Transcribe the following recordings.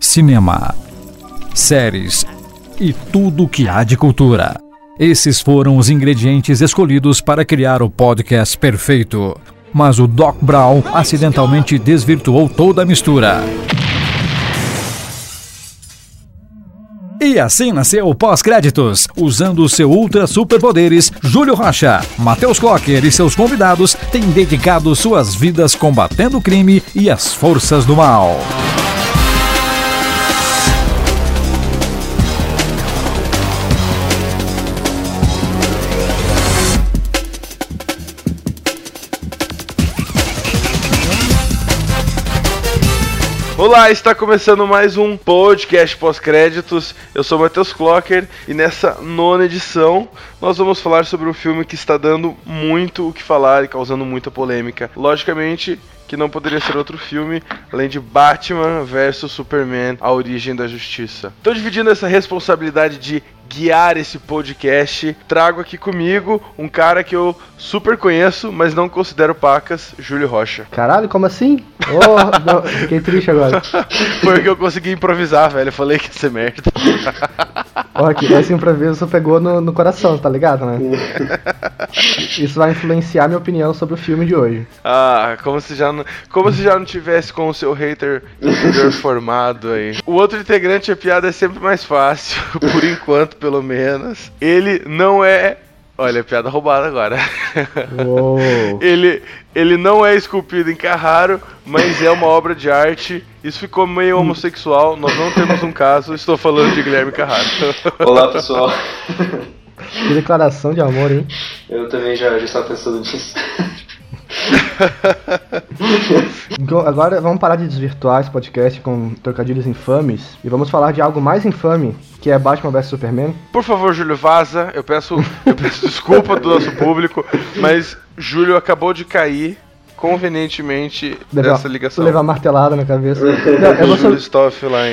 cinema, séries e tudo o que há de cultura. Esses foram os ingredientes escolhidos para criar o podcast perfeito. Mas o Doc Brown acidentalmente desvirtuou toda a mistura. E assim nasceu o Pós-Créditos. Usando seu ultra superpoderes, Júlio Rocha, Matheus Clocker e seus convidados têm dedicado suas vidas combatendo o crime e as forças do mal. Olá, está começando mais um podcast pós-créditos. Eu sou Matheus Clocker e nessa nona edição nós vamos falar sobre um filme que está dando muito o que falar e causando muita polêmica. Logicamente que não poderia ser outro filme além de Batman vs Superman: A Origem da Justiça. Estou dividindo essa responsabilidade de guiar esse podcast, trago aqui comigo um cara que eu super conheço, mas não considero pacas, Júlio Rocha. Caralho, como assim? Oh, não, fiquei triste agora. Foi que eu consegui improvisar, velho. Eu falei que ia ser merda. Ó, que esse improviso pegou no, no coração, tá ligado, né? Isso vai influenciar minha opinião sobre o filme de hoje. Ah, como se já não, como se já não tivesse com o seu hater formado aí. O outro integrante, a piada é sempre mais fácil, por enquanto, pelo menos. Ele não é Olha, piada roubada agora. ele, ele não é esculpido em Carraro, mas é uma obra de arte. Isso ficou meio homossexual. Nós não temos um caso. Estou falando de Guilherme Carraro. Olá, pessoal. Que declaração de amor, hein? Eu também já, já estava pensando nisso. Então, agora vamos parar de desvirtuar esse podcast com trocadilhos infames e vamos falar de algo mais infame, que é Batman vs Superman. Por favor, Júlio, vaza. Eu peço, eu peço desculpa do nosso público, mas Júlio acabou de cair convenientemente Levar, dessa ligação. levar martelada na cabeça. Não, eu, vou,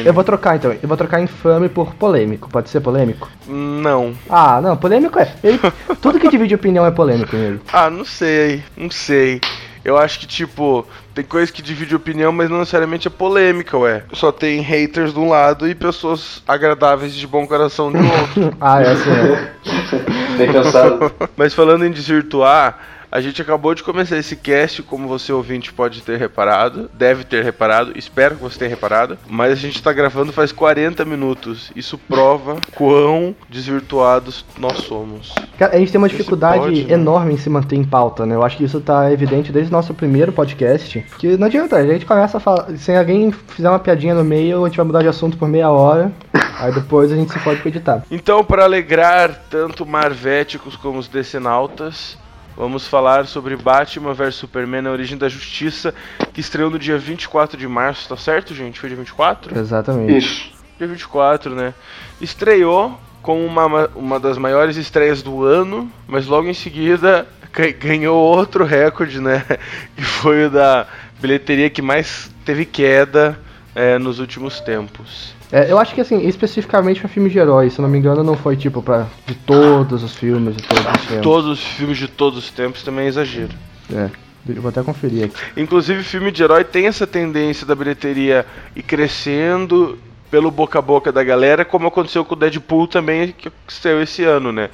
eu vou trocar então. Eu vou trocar infame por polêmico. Pode ser polêmico? Não. Ah, não, polêmico é. ele- tudo que divide opinião é polêmico nele. Ah, não sei, não sei. Eu acho que, tipo, tem coisa que divide opinião, mas não necessariamente é polêmica, ué. Só tem haters de um lado e pessoas agradáveis de bom coração de outro. Ah, é assim. É. Bem cansado. mas falando em desvirtuar, a gente acabou de começar esse cast, como você ouvinte pode ter reparado, deve ter reparado, espero que você tenha reparado, mas a gente tá gravando faz 40 minutos. Isso prova quão desvirtuados nós somos. Cara, a gente tem uma dificuldade pode, né? enorme em se manter em pauta, né? Eu acho que isso tá evidente desde o nosso primeiro podcast. Que não adianta, a gente começa a falar. Se alguém fizer uma piadinha no meio, a gente vai mudar de assunto por meia hora. aí depois a gente se pode editar. Então, para alegrar tanto marvéticos como os decenautas, vamos falar sobre Batman vs Superman, a origem da justiça, que estreou no dia 24 de março, tá certo, gente? Foi dia 24? Exatamente. Isso. Dia 24, né? Estreou com uma, uma das maiores estreias do ano, mas logo em seguida ga- ganhou outro recorde, né? Que foi o da bilheteria que mais teve queda é, nos últimos tempos. É, eu acho que assim, especificamente pra filme de herói, se eu não me engano, não foi tipo pra de todos os filmes de todos os tempos. Todos os filmes de todos os tempos também é exagero. É. Eu vou até conferir aqui. Inclusive, filme de herói tem essa tendência da bilheteria ir crescendo pelo boca a boca da galera, como aconteceu com o Deadpool também, que saiu esse ano, né?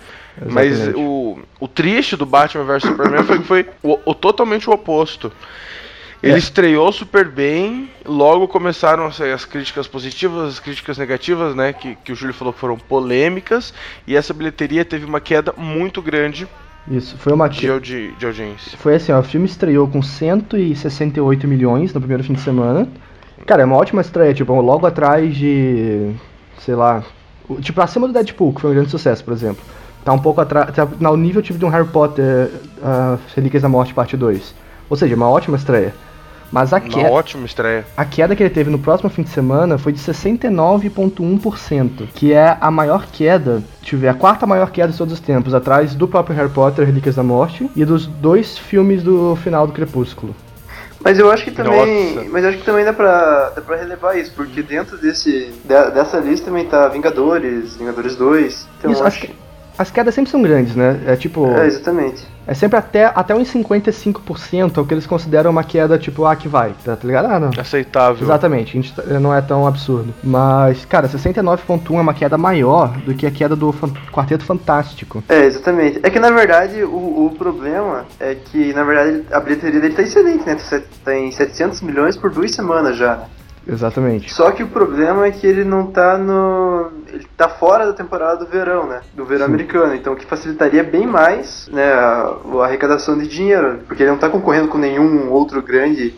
Mas Exatamente. o, o triste do Batman vs Superman foi que foi o, o totalmente o oposto. Ele É. estreou super bem, logo começaram as críticas positivas, as críticas negativas, né? Que, que o Júlio falou que foram polêmicas, e essa bilheteria teve uma queda muito grande Isso, foi uma de, audi- de audiência. Foi assim, ó, o filme estreou com 168 milhões no primeiro fim de semana. Cara, é uma ótima estreia, tipo, logo atrás de. sei lá. Tipo, acima do Deadpool, que foi um grande sucesso, por exemplo. Tá um pouco atrás. Tá no nível tipo de um Harry Potter, uh, Relíquias da Morte, parte 2. Ou seja, uma ótima estreia. Mas a Uma queda, ótima estreia. a queda que ele teve no próximo fim de semana foi de 69,1%, que é a maior queda, deixa eu ver, a quarta maior queda de todos os tempos, atrás do próprio Harry Potter, Relíquias da Morte, e dos dois filmes do final do Crepúsculo. Mas eu acho que também. Nossa. Mas eu acho que também dá pra, dá pra relevar isso, porque dentro desse. de- dessa lista também tá Vingadores, Vingadores 2. Então Isso, eu acho que, as quedas sempre são grandes, né? É tipo. É, exatamente. É sempre até, até uns 55% é o que eles consideram uma queda, tipo, ah, que vai, tá, tá ligado? Ah, não. Aceitável. Exatamente, a gente tá- não é tão absurdo. Mas, cara, 69.1 é uma queda maior do que a queda do Fan- Quarteto Fantástico. É, exatamente. É que na verdade o, o problema é que na verdade a bilheteria dele tá excelente, né? Tá- Tá em 700 milhões por duas semanas já. né? Exatamente. Só que o problema é que ele não tá no. Ele tá fora da temporada do verão, né? Do verão Sim. americano. Então o que facilitaria bem mais, né, a, a arrecadação de dinheiro. Porque ele não tá concorrendo com nenhum outro grande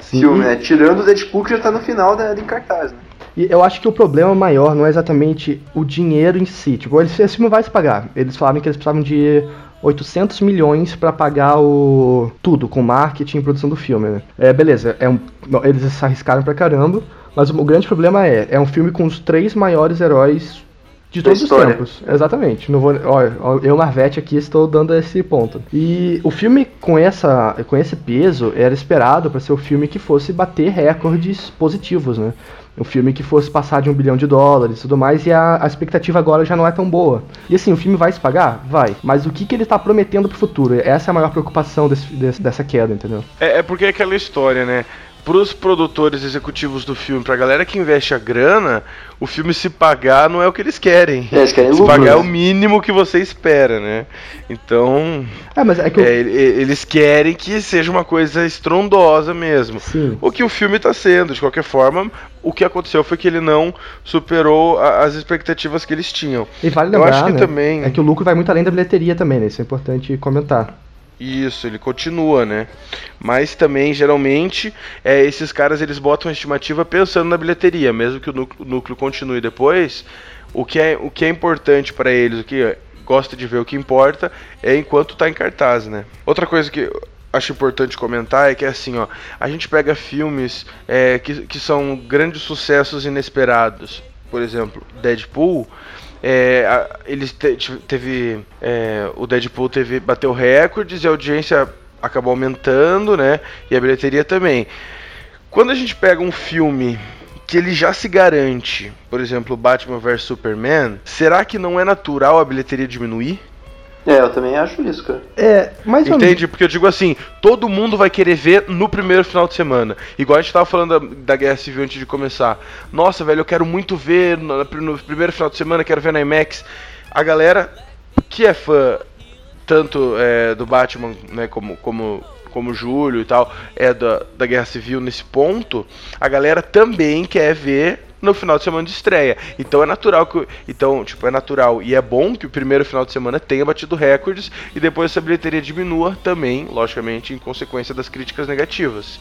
Sim. filme, né? Tirando o Deadpool que já tá no final da, em cartaz, né? E eu acho que o problema maior não é exatamente o dinheiro em si. Tipo, esse filme vai se pagar. Eles falaram que eles precisavam de 800 milhões pra pagar o tudo, com marketing e produção do filme, né? É, beleza, é um, eles se arriscaram pra caramba, mas o, o grande problema é, é um filme com os três maiores heróis de todos os tempos. Exatamente. Não vou, ó, eu, Marvete, aqui estou dando esse ponto. E o filme com, essa, com esse peso era esperado para ser o filme que fosse bater recordes positivos, né? Um filme que fosse passar de um bilhão de dólares e tudo mais, e a, a expectativa agora já não é tão boa. E assim, o filme vai se pagar? Vai. Mas o que, que ele tá prometendo pro futuro? Essa é a maior preocupação desse, desse- dessa queda, entendeu? É, é porque é aquela história, né? Pros produtores executivos do filme, pra galera que investe a grana, o filme se pagar não é o que eles querem. É, eles querem se lucro, pagar é o mínimo que você espera, né? Então, É, mas é que é, e- e- eles querem que seja uma coisa estrondosa mesmo. Sim. O que o filme tá sendo, de qualquer forma, o que aconteceu foi que ele não superou a- as expectativas que eles tinham. E vale Eu lembrar, acho que né, também- é que o lucro vai muito além da bilheteria também, né? Isso é importante comentar. Isso, ele continua, né? Mas também, geralmente, é, esses caras eles botam a estimativa pensando na bilheteria, mesmo que o núcleo, núcleo continue depois. O que é, o que é importante para eles, o que gosta de ver o que importa, é enquanto tá em cartaz, né? Outra coisa que acho importante comentar é que assim, ó, a gente pega filmes é, que, que são grandes sucessos inesperados. Por exemplo, Deadpool. É, a- eles te- teve é, o Deadpool teve bateu recordes e a audiência acabou aumentando, né? E a bilheteria também. Quando a gente pega um filme que ele já se garante, por exemplo, Batman vs Superman, será que não é natural a bilheteria diminuir? É, eu também acho isso, cara. É, menos. Entende? Porque eu digo assim, todo mundo vai querer ver no primeiro final de semana. Igual a gente tava falando da, da Guerra Civil antes de começar. Nossa, velho, eu quero muito ver no, no primeiro final de semana, quero ver na IMAX. A galera que é fã tanto é, do Batman, né, como, como, como Júlio e tal, é da, da Guerra Civil nesse ponto, a galera também quer ver no final de semana de estreia. Então é natural que. Então, tipo, é natural e é bom que o primeiro final de semana tenha batido recordes e depois essa bilheteria diminua também, logicamente, em consequência das críticas negativas.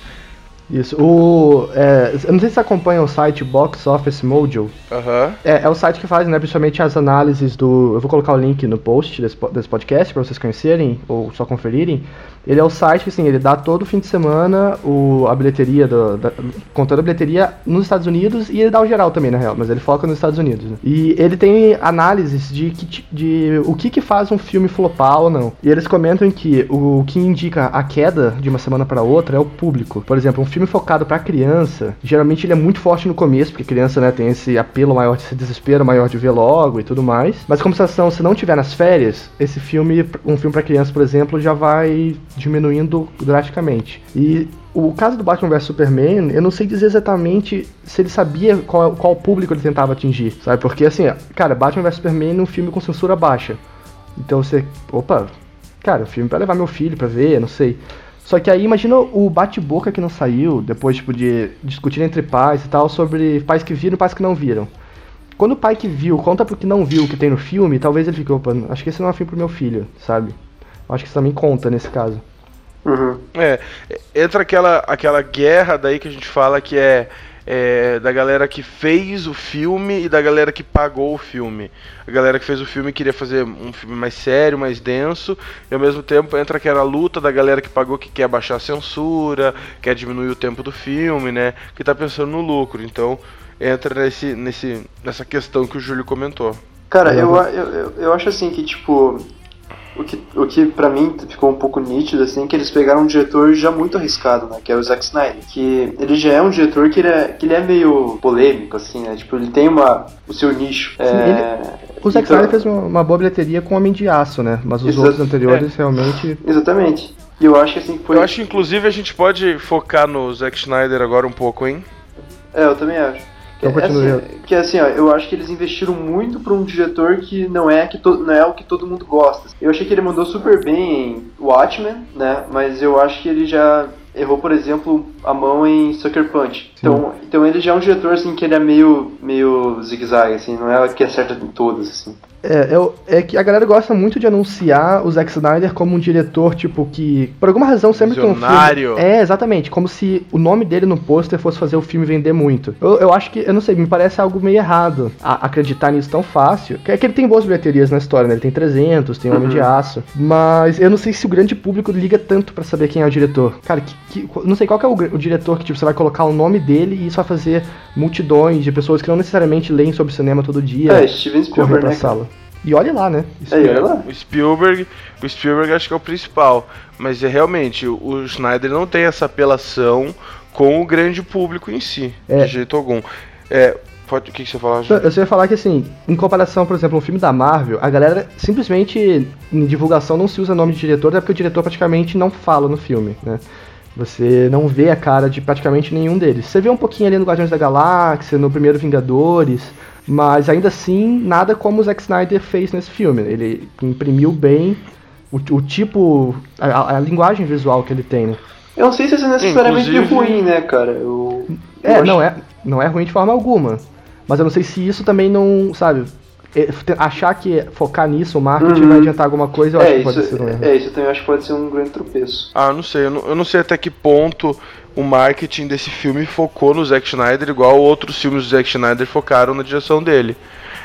Isso. O, é, eu não sei se você acompanha o site Box Office Mojo. Aham. É, é o site que faz, né, principalmente as análises do. Eu vou colocar o link no post desse, desse podcast para vocês conhecerem ou só conferirem. Ele é o site que, assim, ele dá todo fim de semana o, a bilheteria, do, da, contando a bilheteria nos Estados Unidos e ele dá o geral também, na real, mas ele foca nos Estados Unidos. né? E ele tem análises de, que, de o que que faz um filme flopar ou não. E eles comentam que o que indica a queda de uma semana para outra é o público. Por exemplo, um filme focado para criança, geralmente ele é muito forte no começo, porque criança, né, tem esse apelo maior, esse desespero maior de ver logo e tudo mais. Mas compensação, se não tiver nas férias, esse filme, um filme para criança, por exemplo, já vai diminuindo drasticamente. E o caso do Batman vs Superman, eu não sei dizer exatamente se ele sabia qual, qual público ele tentava atingir, sabe? Porque assim, cara, Batman vs Superman é um filme com censura baixa. Então você, opa, cara, o filme pra levar meu filho pra ver, não sei. Só que aí imagina o bate-boca que não saiu, depois tipo de discutir entre pais e tal sobre pais que viram e pais que não viram. Quando o pai que viu conta pro que não viu o que tem no filme, talvez ele fique, opa, acho que esse não é um filme pro meu filho, sabe? Acho que isso também conta nesse caso. Uhum. É, entra aquela, aquela guerra daí que a gente fala que é, é da galera que fez o filme e da galera que pagou o filme. A galera que fez o filme queria fazer um filme mais sério, mais denso, e ao mesmo tempo entra aquela luta da galera que pagou que quer baixar a censura, quer diminuir o tempo do filme, né? Que tá pensando no lucro. Então entra nesse, nesse, nessa questão que o Júlio comentou. Cara, Eu eu, eu, eu, eu acho assim que, tipo. O que, o que pra mim ficou um pouco nítido, assim, que eles pegaram um diretor já muito arriscado, né? Que é o Zack Snyder. Que ele já é um diretor que ele é, que ele é meio polêmico, assim, né? Tipo, ele tem uma, o seu nicho. Sim, é, ele, o Zack então, Snyder fez uma, boa bilheteria com Homem de Aço, né? Mas os outros anteriores é. realmente... Exatamente. E eu acho que assim foi... Eu acho que inclusive a gente pode focar no Zack Snyder agora um pouco, hein? É, eu também acho. Então, é, assim, que assim, ó, eu acho que eles investiram muito para um diretor que não é que não é o que todo mundo gosta. Eu achei que ele mandou super bem em Watchmen, né? Mas eu acho que ele já errou, por exemplo, a mão em Sucker Punch. Então, então ele já é um diretor assim que ele é meio meio zigue-zague assim, não é que acerta em todas assim. É, é, é, que a galera gosta muito de anunciar o Zack Snyder como um diretor, tipo, que. Por alguma razão, sempre Visionário. que um filme. É, exatamente. Como se o nome dele no pôster fosse fazer o filme vender muito. Eu, eu acho que, eu não sei, me parece algo meio errado a, acreditar nisso tão fácil. Que é que ele tem boas bilheterias na história, né? Ele tem 300, tem Homem uhum. de Aço. Mas eu não sei se o grande público liga tanto para saber quem é o diretor. Cara, que, que, não sei qual é o, o, diretor que, tipo, você vai colocar o nome dele e isso vai fazer multidões de pessoas que não necessariamente leem sobre cinema todo dia. É, Steven Spielberg, né? Sala. E olhe lá, né? É, olha lá. O Spielberg, o Spielberg acho que é o principal, mas é realmente o Schneider não tem essa apelação com o grande público em si, é. de jeito algum. É, pode, o que, que você falou? Eu ia falar que assim, em comparação, por exemplo, um filme da Marvel, a galera simplesmente em divulgação não se usa nome de diretor, é porque o diretor praticamente não fala no filme, né? Você não vê a cara de praticamente nenhum deles. Você vê um pouquinho ali no Guardiões da Galáxia, no primeiro Vingadores, mas ainda assim, nada como o Zack Snyder fez nesse filme. Ele imprimiu bem o, o tipo, a, a, linguagem visual que ele tem, né? Eu não sei se isso é necessariamente Inclusive... ruim, né, cara? Eu, eu é, acho... não é, não é ruim de forma alguma. Mas eu não sei se isso também não, sabe, achar que focar nisso, o marketing uhum. vai adiantar alguma coisa, eu é, acho que pode ser um erro. É, isso também acho que pode ser um grande tropeço. Ah, não sei, eu não, eu não sei até que ponto o marketing desse filme focou no Zack Snyder, igual outros filmes do Zack Snyder focaram na direção dele.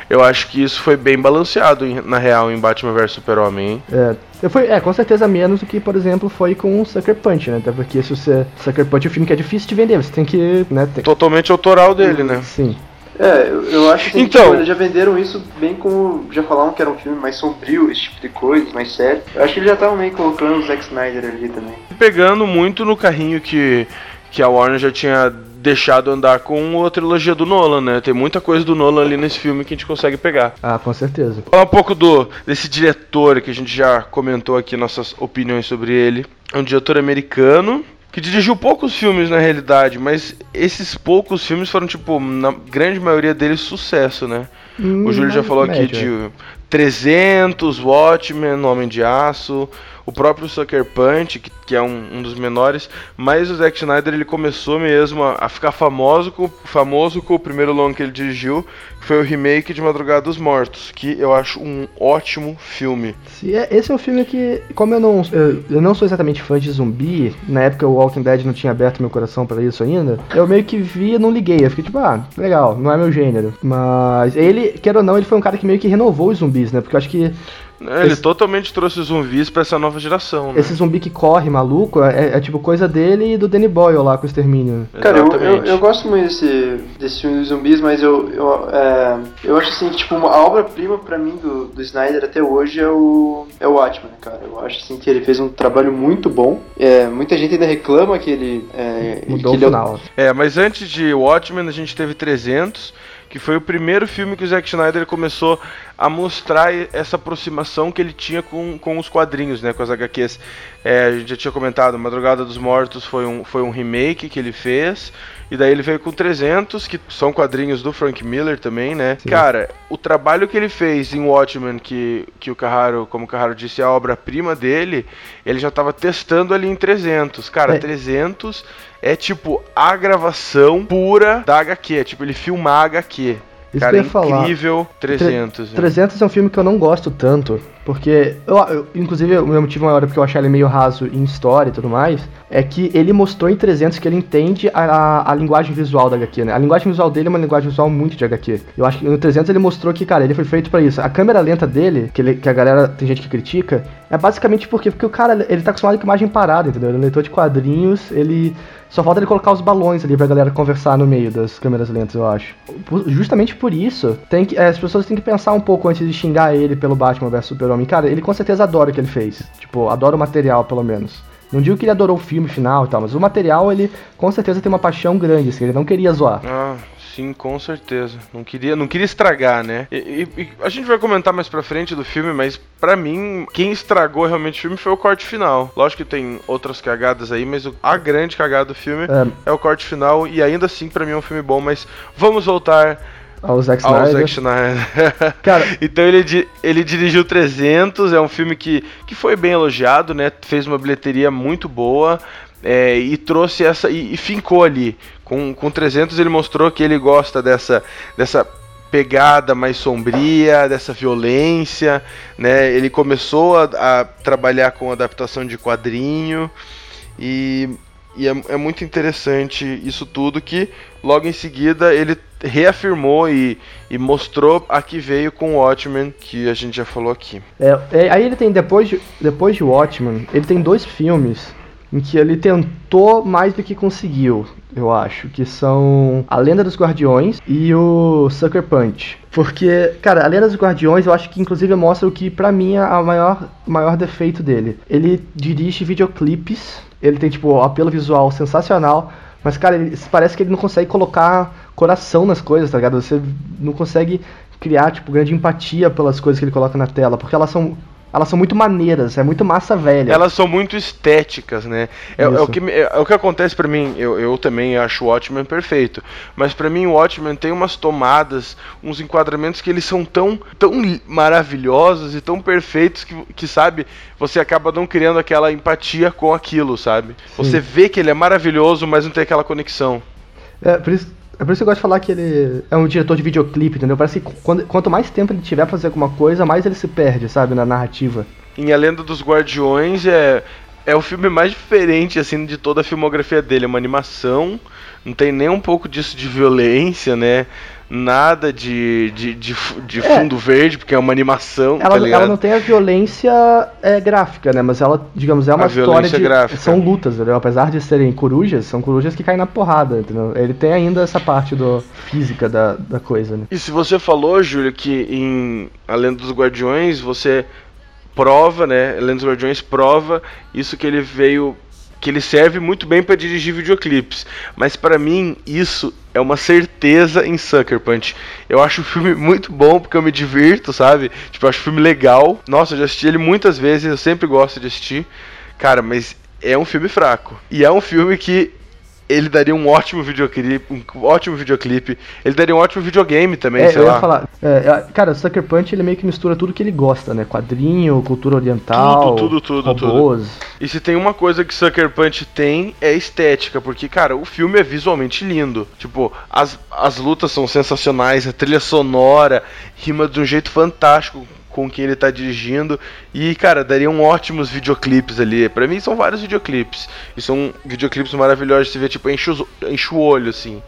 Eu acho que isso foi bem balanceado, na real, em Batman vs Super-Homem. É, foi, é, com certeza menos do que, por exemplo, foi com o Sucker Punch, né? Até porque se você. Sucker Punch é um filme que é difícil de vender, você tem que. Né, tem... Totalmente autoral dele, né? Sim. É, eu, eu acho que assim, então, tipo, eles já venderam isso bem como. Já falaram que era um filme mais sombrio, esse tipo de coisa, mais sério. Eu acho que eles já estavam meio colocando o Zack Snyder ali também. Pegando muito no carrinho que, que a Warner já tinha deixado andar com a trilogia do Nolan, né? Tem muita coisa do Nolan ali nesse filme que a gente consegue pegar. Ah, com certeza. Falar um pouco do desse diretor que a gente já comentou aqui nossas opiniões sobre ele. É um diretor americano que dirigiu poucos filmes na realidade, mas esses poucos filmes foram, tipo, na grande maioria deles, sucesso, né? Hum, o Júlio já falou média. aqui de 300, Watchmen, Homem de Aço, o próprio Sucker Punch, que, que é um, um, dos menores, mas o Zack Snyder ele começou mesmo a, a, ficar famoso com, famoso com o primeiro longo que ele dirigiu, que foi o remake de Madrugada dos Mortos, que eu acho um ótimo filme. É, esse é um filme que, como eu não, eu, eu não sou exatamente fã de zumbi, na época o Walking Dead não tinha aberto meu coração para isso ainda, eu meio que vi e não liguei, eu fiquei tipo, ah, legal, não é meu gênero. Mas ele, quer ou não, ele foi um cara que meio que renovou os zumbis, né? Porque eu acho que ele esse... totalmente trouxe zumbis pra essa nova geração, né? Esse zumbi que corre, maluco, é, é, tipo coisa dele e do Danny Boyle lá com o Extermínio. Cara, eu, eu, eu, gosto muito desse, desse filme dos zumbis, mas eu, eu, é, eu acho assim que tipo, a obra-prima pra mim do, do Snyder até hoje é o, é o Watchmen, cara. Eu acho assim que ele fez um trabalho muito bom. É, muita gente ainda reclama que ele... É, Mudou que o final. É, mas antes de Watchmen a gente teve 300 que foi o primeiro filme que o Zack Snyder começou a mostrar essa aproximação que ele tinha com, com os quadrinhos, né, com as HQs. É, a gente já tinha comentado, Madrugada dos Mortos foi um, foi um remake que ele fez, e daí ele veio com 300, que são quadrinhos do Frank Miller também, né? Sim. Cara, o trabalho que ele fez em Watchmen, que, que o Carraro, como o Carraro disse, é a obra-prima dele, ele já estava testando ali em 300. Cara, é. 300 é tipo a gravação pura da HQ, é tipo ele filmar a HQ. Isso Cara, falar. incrível 300. 300 é um filme que eu não gosto tanto, porque, eu, eu, inclusive, o meu motivo maior é porque eu achei ele meio raso em história e tudo mais, é que ele mostrou em 300 que ele entende a, a, a, linguagem visual da HQ, né? A linguagem visual dele é uma linguagem visual muito de HQ. Eu acho que no 300 ele mostrou que, cara, ele foi feito para isso. A câmera lenta dele, que, ele, que a galera, tem gente que critica, é basicamente porque, porque o cara, ele tá acostumado com imagem parada, entendeu? Ele é leitor de quadrinhos, ele só falta ele colocar os balões ali pra galera conversar no meio das câmeras lentas, eu acho. Justamente por isso, tem que, as pessoas têm que pensar um pouco antes de xingar ele pelo Batman vs Super Super-Homem. Cara, ele com certeza adora o que ele fez. Tipo, adora o material, pelo menos. Não digo que ele adorou o filme final e tal, mas o material ele com certeza tem uma paixão grande, assim, ele não queria zoar. Ah, sim, com certeza. Não queria, não queria estragar, né? E, e, a gente vai comentar mais pra frente do filme, mas para mim, quem estragou realmente o filme foi o corte final. Lógico que tem outras cagadas aí, mas a grande cagada do filme é, é o corte final, e ainda assim, para mim é um filme bom, mas vamos voltar ao Zack Snyder. Ao Zack Snyder. Cara, então ele, ele dirigiu 300, é um filme que, que foi bem elogiado, né? Fez uma bilheteria muito boa é, e trouxe essa e, e, fincou ali. Com, com 300 ele mostrou que ele gosta dessa dessa pegada mais sombria, dessa violência, né? Ele começou a, a trabalhar com adaptação de quadrinho e, e é, é muito interessante isso tudo que logo em seguida ele reafirmou e, e mostrou a que veio com o Watchmen, que a gente já falou aqui. É, é, aí ele tem, depois de, depois de Watchmen, ele tem dois filmes em que ele tentou mais do que conseguiu, eu acho, que são A Lenda dos Guardiões e o Sucker Punch. Porque, cara, A Lenda dos Guardiões eu acho que inclusive mostra o que para mim é o maior, maior defeito dele. Ele dirige videoclipes, ele tem tipo um apelo visual sensacional, mas, cara, ele, parece que ele não consegue colocar coração nas coisas, tá ligado? Você não consegue criar, tipo, grande empatia pelas coisas que ele coloca na tela, porque elas são elas são muito maneiras, é muito massa velha. Elas são muito estéticas, né? É, é o, que, é, é, o que acontece para mim, eu, eu também acho o Watchmen perfeito, mas para mim o Watchmen tem umas tomadas, uns enquadramentos que eles são tão, tão maravilhosos e tão perfeitos que, que, sabe, você acaba não criando aquela empatia com aquilo, sabe? Sim. Você vê que ele é maravilhoso, mas não tem aquela conexão. É, por isso, é por isso que eu gosto de falar que ele é um diretor de videoclipe, entendeu? Parece que quando, quanto mais tempo ele tiver pra fazer alguma coisa, mais ele se perde, sabe, na narrativa. Em A Lenda dos Guardiões é, é o filme mais diferente, assim, de toda a filmografia dele. É uma animação, não tem nem um pouco disso de violência, né? Nada de, de, de, de é. fundo verde, porque é uma animação. Ela, tá ela não tem a violência é, gráfica, né? Mas ela, digamos, é uma a história de. Gráfica. São lutas, entendeu? Apesar de serem corujas, são corujas que caem na porrada, entendeu? Ele tem ainda essa parte do física da, da coisa, né? E se você falou, Júlio, que em A Lenda dos Guardiões você prova, né? A Lenda dos Guardiões prova isso que ele veio que ele serve muito bem para dirigir videoclipes, mas para mim isso é uma certeza em Sucker Punch. Eu acho o filme muito bom porque eu me divirto, sabe? Tipo, eu acho o filme legal. Nossa, eu já assisti ele muitas vezes, eu sempre gosto de assistir. Cara, mas é um filme fraco. E é um filme que ele daria um ótimo videoclipe, um ótimo videoclipe. Ele daria um ótimo videogame também, é, sei eu lá. Ia falar, é, cara, o Sucker Punch ele meio que mistura tudo que ele gosta, né? Quadrinho, cultura oriental, tudo, tudo, tudo, robôs. Tudo. E se tem uma coisa que Sucker Punch tem é estética, porque cara, o filme é visualmente lindo. Tipo, as, as lutas são sensacionais, a trilha sonora rima de um jeito fantástico com quem ele tá dirigindo. E, cara, dariam ótimos videoclipes ali. Para mim são vários videoclipes. E são videoclipes maravilhosos de se ver, tipo, enche, o olho, assim.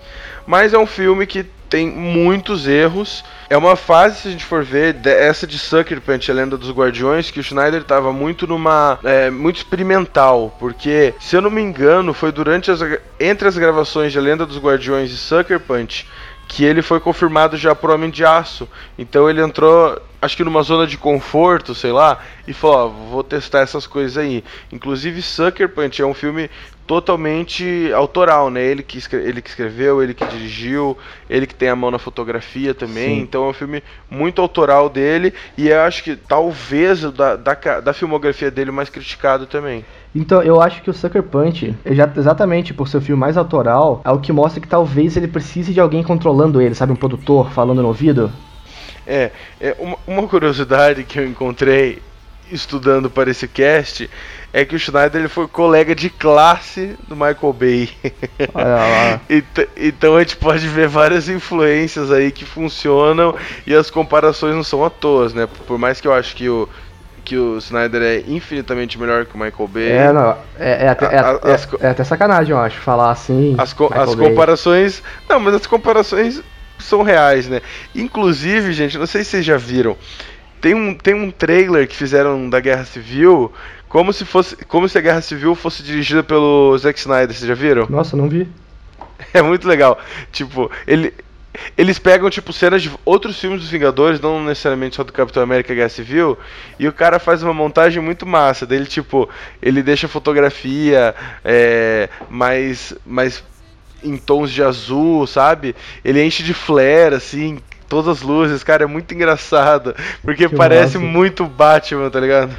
Mas é um filme que tem muitos erros. É uma fase, se a gente for ver, essa de Sucker Punch, a Lenda dos Guardiões, que o Schneider tava muito numa. É, muito experimental. Porque, se eu não me engano, foi durante as. Entre as gravações de A Lenda dos Guardiões e Sucker Punch que ele foi confirmado já pro Homem de Aço. Então ele entrou, acho que numa zona de conforto, sei lá, e falou: ó, vou testar essas coisas aí. Inclusive Sucker Punch é um filme totalmente autoral, né? Ele que, ele que escreveu, ele que dirigiu, ele que tem a mão na fotografia também. Sim. Então é um filme muito autoral dele e eu acho que talvez da, da, da filmografia dele mais criticado também. Então, eu acho que o Sucker Punch, já, exatamente por ser o filme mais autoral, é o que mostra que talvez ele precise de alguém controlando ele, sabe? Um produtor falando no ouvido. É, é uma, uma curiosidade que eu encontrei estudando para esse cast é que o Schneider ele foi colega de classe do Michael Bay. então, então a gente pode ver várias influências aí que funcionam e as comparações não são à toa, né? Por mais que eu acho que o que o Snyder é infinitamente melhor que o Michael Bay. É, não. É, é, até, é, as, é, é até sacanagem, eu acho, falar assim. As, co as comparações. Não, mas as comparações são reais, né? Inclusive, gente, não sei se vocês já viram. Tem um, tem um trailer que fizeram da Guerra Civil como se fosse, como se a Guerra Civil fosse dirigida pelo Zack Snyder, vocês já viram? Nossa, não vi. É muito legal. Tipo, ele eles pegam, tipo, cenas de outros filmes dos Vingadores, não necessariamente só do Capitão América Guerra Civil, e o cara faz uma montagem muito massa. Dele, tipo, ele deixa a fotografia é, mais, mais em tons de azul, sabe? Ele enche de flare, assim, todas as luzes, cara, é muito engraçado. Porque que parece massa. muito Batman, tá ligado?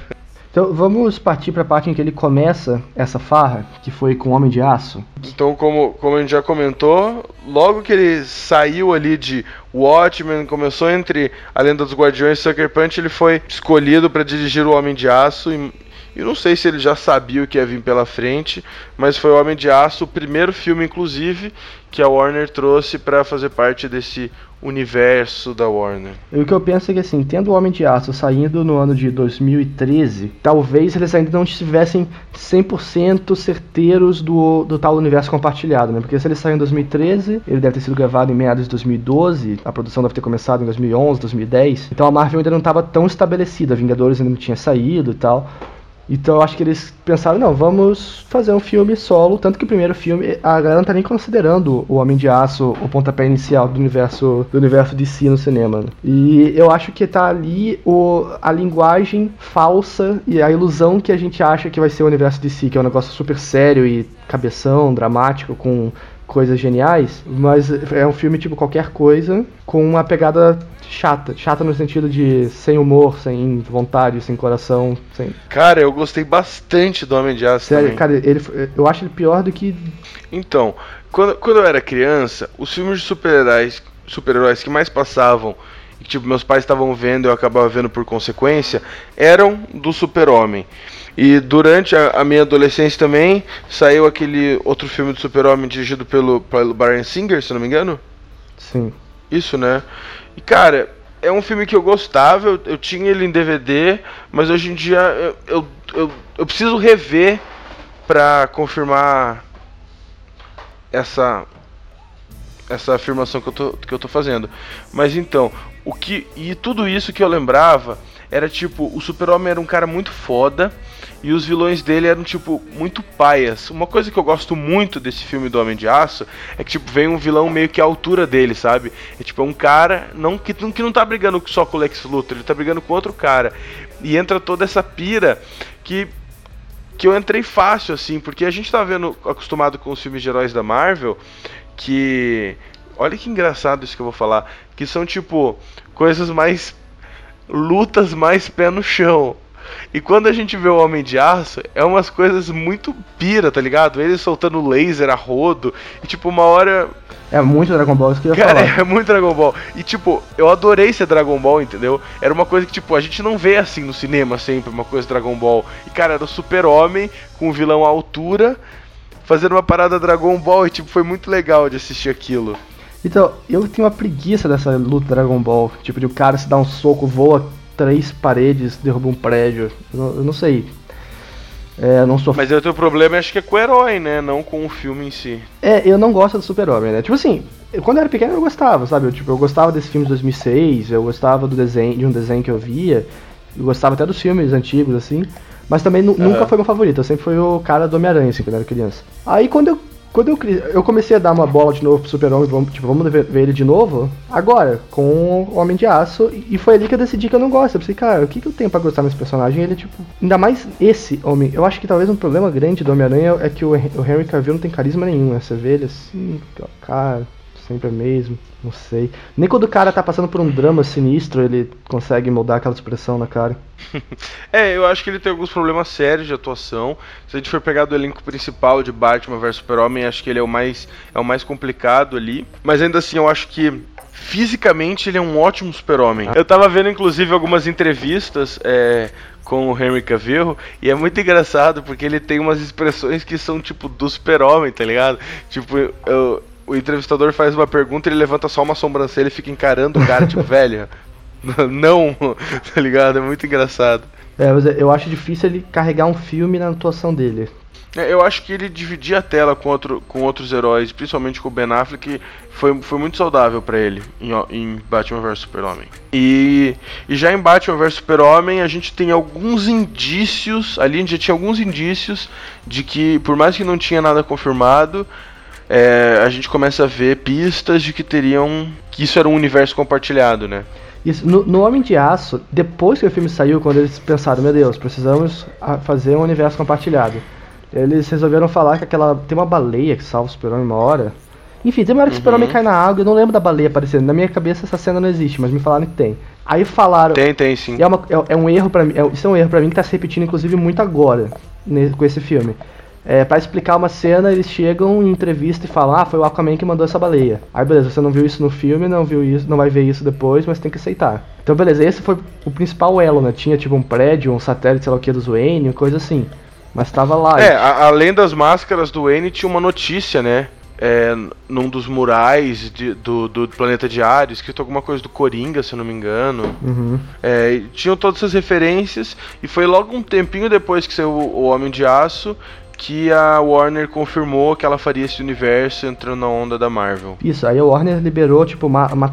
Então vamos partir para a parte em que ele começa essa farra, que foi com o Homem de Aço. Então, como, como a gente já comentou, logo que ele saiu ali de Watchmen, começou entre A Lenda dos Guardiões e Sucker Punch, ele foi escolhido para dirigir o Homem de Aço e eu não sei se ele já sabia o que ia vir pela frente, mas foi o Homem de Aço, o primeiro filme, inclusive, que a Warner trouxe para fazer parte desse universo da Warner. E o que eu penso é que assim, tendo o Homem de Aço saindo no ano de 2013, talvez eles ainda não estivessem 100% certeiros do, do tal universo compartilhado, né? Porque se ele saiu em 2013, ele deve ter sido gravado em meados de 2012, a produção deve ter começado em 2011, 2010. Então a Marvel ainda não estava tão estabelecida, Vingadores ainda não tinha saído e tal. Então eu acho que eles pensaram, não, vamos fazer um filme solo, tanto que o primeiro filme, a galera não tá nem considerando o Homem de Aço, o pontapé inicial do universo do universo de si no cinema. Né? E eu acho que tá ali o, a linguagem falsa e a ilusão que a gente acha que vai ser o universo de si, que é um negócio super sério e cabeção, dramático, com coisas geniais, mas é um filme tipo qualquer coisa, com uma pegada chata. Chata no sentido de sem humor, sem vontade, sem coração. Sem... Cara, eu gostei bastante do Homem de Aço. Sério, também. cara, ele, eu acho ele pior do que. Então, quando, quando eu era criança, os filmes de super-heróis super que mais passavam que tipo, meus pais estavam vendo e eu acabava vendo por consequência, eram do Super-Homem. E durante a, a, minha adolescência também saiu aquele outro filme do Super-Homem dirigido pelo, pelo Brian Singer, se não me engano. Sim. Isso, né? E cara, é um filme que eu gostava, eu, eu tinha ele em DVD, mas hoje em dia eu, eu, eu, eu preciso rever pra confirmar essa essa afirmação que eu tô, que eu tô fazendo. Mas então, o que. E tudo isso que eu lembrava era tipo, o Super-Homem era um cara muito foda e os vilões dele eram tipo muito paias. Uma coisa que eu gosto muito desse filme do Homem de Aço é que tipo vem um vilão meio que à altura dele, sabe? É tipo é um cara não que, que não tá brigando só com o Lex Luthor, ele tá brigando com outro cara. E entra toda essa pira que que eu entrei fácil assim, porque a gente tá vendo acostumado com os filmes de heróis da Marvel que olha que engraçado isso que eu vou falar, que são tipo coisas mais lutas mais pé no chão. E quando a gente vê o Homem de Aço, é umas coisas muito pira, tá ligado? Ele soltando laser a rodo. E tipo, uma hora. É muito Dragon Ball, isso que eu ia Cara, falar. é muito Dragon Ball. E tipo, eu adorei ser Dragon Ball, entendeu? Era uma coisa que, tipo, a gente não vê assim no cinema sempre, uma coisa Dragon Ball. E cara, era o super-homem com o vilão à altura, fazendo uma parada Dragon Ball. E tipo, foi muito legal de assistir aquilo. Então, eu tenho uma preguiça dessa luta Dragon Ball. Tipo, de o cara se dá um soco, voa três paredes, derruba um prédio. Eu não, eu não sei. É, não sou... Mas o teu problema acho que é com o herói, né? Não com o filme em si. É, eu não gosto do Super-Homem, né? Tipo assim, eu, quando eu era pequeno eu gostava, sabe? Eu, tipo, eu gostava desse filme de 2006, eu gostava do desenho, de um desenho que eu via, eu gostava até dos filmes antigos, assim. Mas também uhum. nunca foi meu favorito, eu sempre fui o cara do Homem-Aranha, assim, quando eu era criança. Aí quando eu quando eu, eu comecei a dar uma bola de novo pro Super-Homem, vamos, tipo, vamos ver, ver, ele de novo, agora, com o Homem de Aço, e foi ali que eu decidi que eu não gosto. Eu pensei, cara, o que, que eu tenho pra gostar nesse personagem? Ele, tipo, ainda mais esse homem. Eu acho que talvez um problema grande do Homem-Aranha é que o, o Henry Cavill não tem carisma nenhum, né? Você vê ele assim, cara, sempre é mesmo, não sei. Nem quando o cara tá passando por um drama sinistro, ele consegue mudar aquela expressão na cara. é, eu acho que ele tem alguns problemas sérios de atuação. Se a gente for pegar do elenco principal de Batman vs Super-Homem, acho que ele é o mais é o mais complicado ali. Mas ainda assim, eu acho que fisicamente ele é um ótimo super-homem. Eu tava vendo inclusive algumas entrevistas é, com o Henry Cavill e é muito engraçado porque ele tem umas expressões que são tipo do super-homem, tá ligado? Tipo, eu, o entrevistador faz uma pergunta, ele levanta só uma sobrancelha e fica encarando o cara, tipo, velho, não, tá ligado? É muito engraçado. É, mas eu acho difícil ele carregar um filme na atuação dele. É, eu acho que ele dividir a tela com, outro, com outros heróis, principalmente com o Ben Affleck, foi, foi muito saudável para ele em, em Batman vs Super-Homem. E, e já em Batman vs Super-Homem, a gente tem alguns indícios, ali a gente já tinha alguns indícios de que, por mais que não tinha nada confirmado, é, a gente começa a ver pistas de que teriam. que isso era um universo compartilhado, né? Isso, no, no, Homem de Aço, depois que o filme saiu, quando eles pensaram, meu Deus, precisamos fazer um universo compartilhado. Eles resolveram falar que aquela. Tem uma baleia que salva o super-homem uma hora. Enfim, tem uma hora que o super-homem uhum. cai na água, eu não lembro da baleia aparecendo. Na minha cabeça essa cena não existe, mas me falaram que tem. Aí falaram. Tem, tem, sim. É, uma, é, é um erro para mim. É, isso é um erro para mim que tá se repetindo, inclusive, muito agora, com esse filme. É, para explicar uma cena, eles chegam em entrevista e falam: Ah, foi o Aquaman que mandou essa baleia. Aí beleza, você não viu isso no filme, não viu isso, não vai ver isso depois, mas tem que aceitar. Então beleza, esse foi o principal elo, né? Tinha tipo um prédio, um satélite, sei lá o que, do Wayne, coisa assim. Mas tava lá. É, a, além das máscaras do Wayne, tinha uma notícia, né? É, num dos murais de, do, do planeta diário, escrito alguma coisa do Coringa, se eu não me engano. Uhum. É, tinham todas essas referências, e foi logo um tempinho depois que saiu o Homem de Aço que a Warner confirmou que ela faria esse universo entrando na onda da Marvel. Isso, aí a Warner liberou, tipo, uma, uma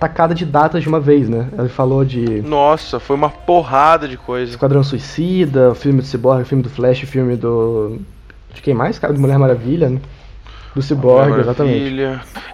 tacada de datas de uma vez, né? Ela falou de. Nossa, foi uma porrada de coisa. Esquadrão Suicida, filme do Cyborg, filme do Flash, filme do. De quem mais, cara? Do Mulher Maravilha, né? Do Cyborg, exatamente.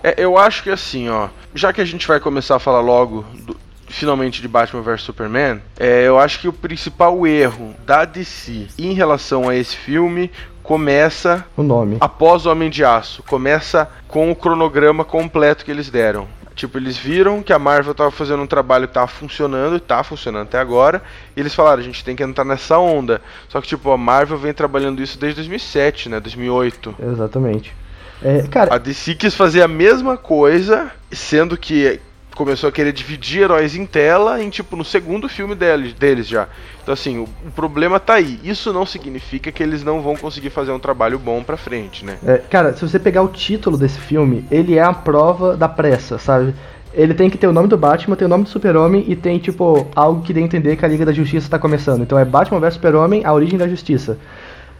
É, eu acho que assim, ó. Já que a gente vai começar a falar logo do, finalmente de Batman vs Superman, é, eu acho que o principal erro da DC em relação a esse filme começa o nome após o Homem de Aço, começa com o cronograma completo que eles deram. Tipo, eles viram que a Marvel estava fazendo um trabalho que tava funcionando, e tá funcionando até agora, e eles falaram, a gente tem que entrar nessa onda. Só que, tipo, a Marvel vem trabalhando isso desde 2007, né? 2008. Exatamente. É, cara... A DC quis fazer a mesma coisa, sendo que começou a querer dividir heróis em tela em tipo no segundo filme deles, deles já. Então assim, o, o, problema tá aí. Isso não significa que eles não vão conseguir fazer um trabalho bom pra frente, né? É, cara, se você pegar o título desse filme, ele é a prova da pressa, sabe? Ele tem que ter o nome do Batman, tem o nome do Super-Homem e tem, tipo, algo que dê a entender que a Liga da Justiça tá começando. Então é Batman vs Super-Homem, a origem da justiça.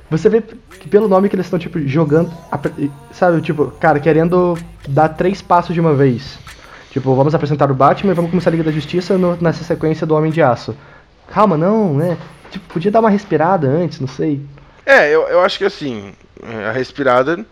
Você vê que pelo nome que eles estão, tipo, jogando. Sabe, tipo, cara, querendo dar três passos de uma vez. Tipo, vamos apresentar o Batman e vamos começar a Liga da Justiça no, nessa sequência do Homem de Aço. Calma, não, né? Tipo, podia dar uma respirada antes, não sei. É, eu, eu acho que assim, a respirada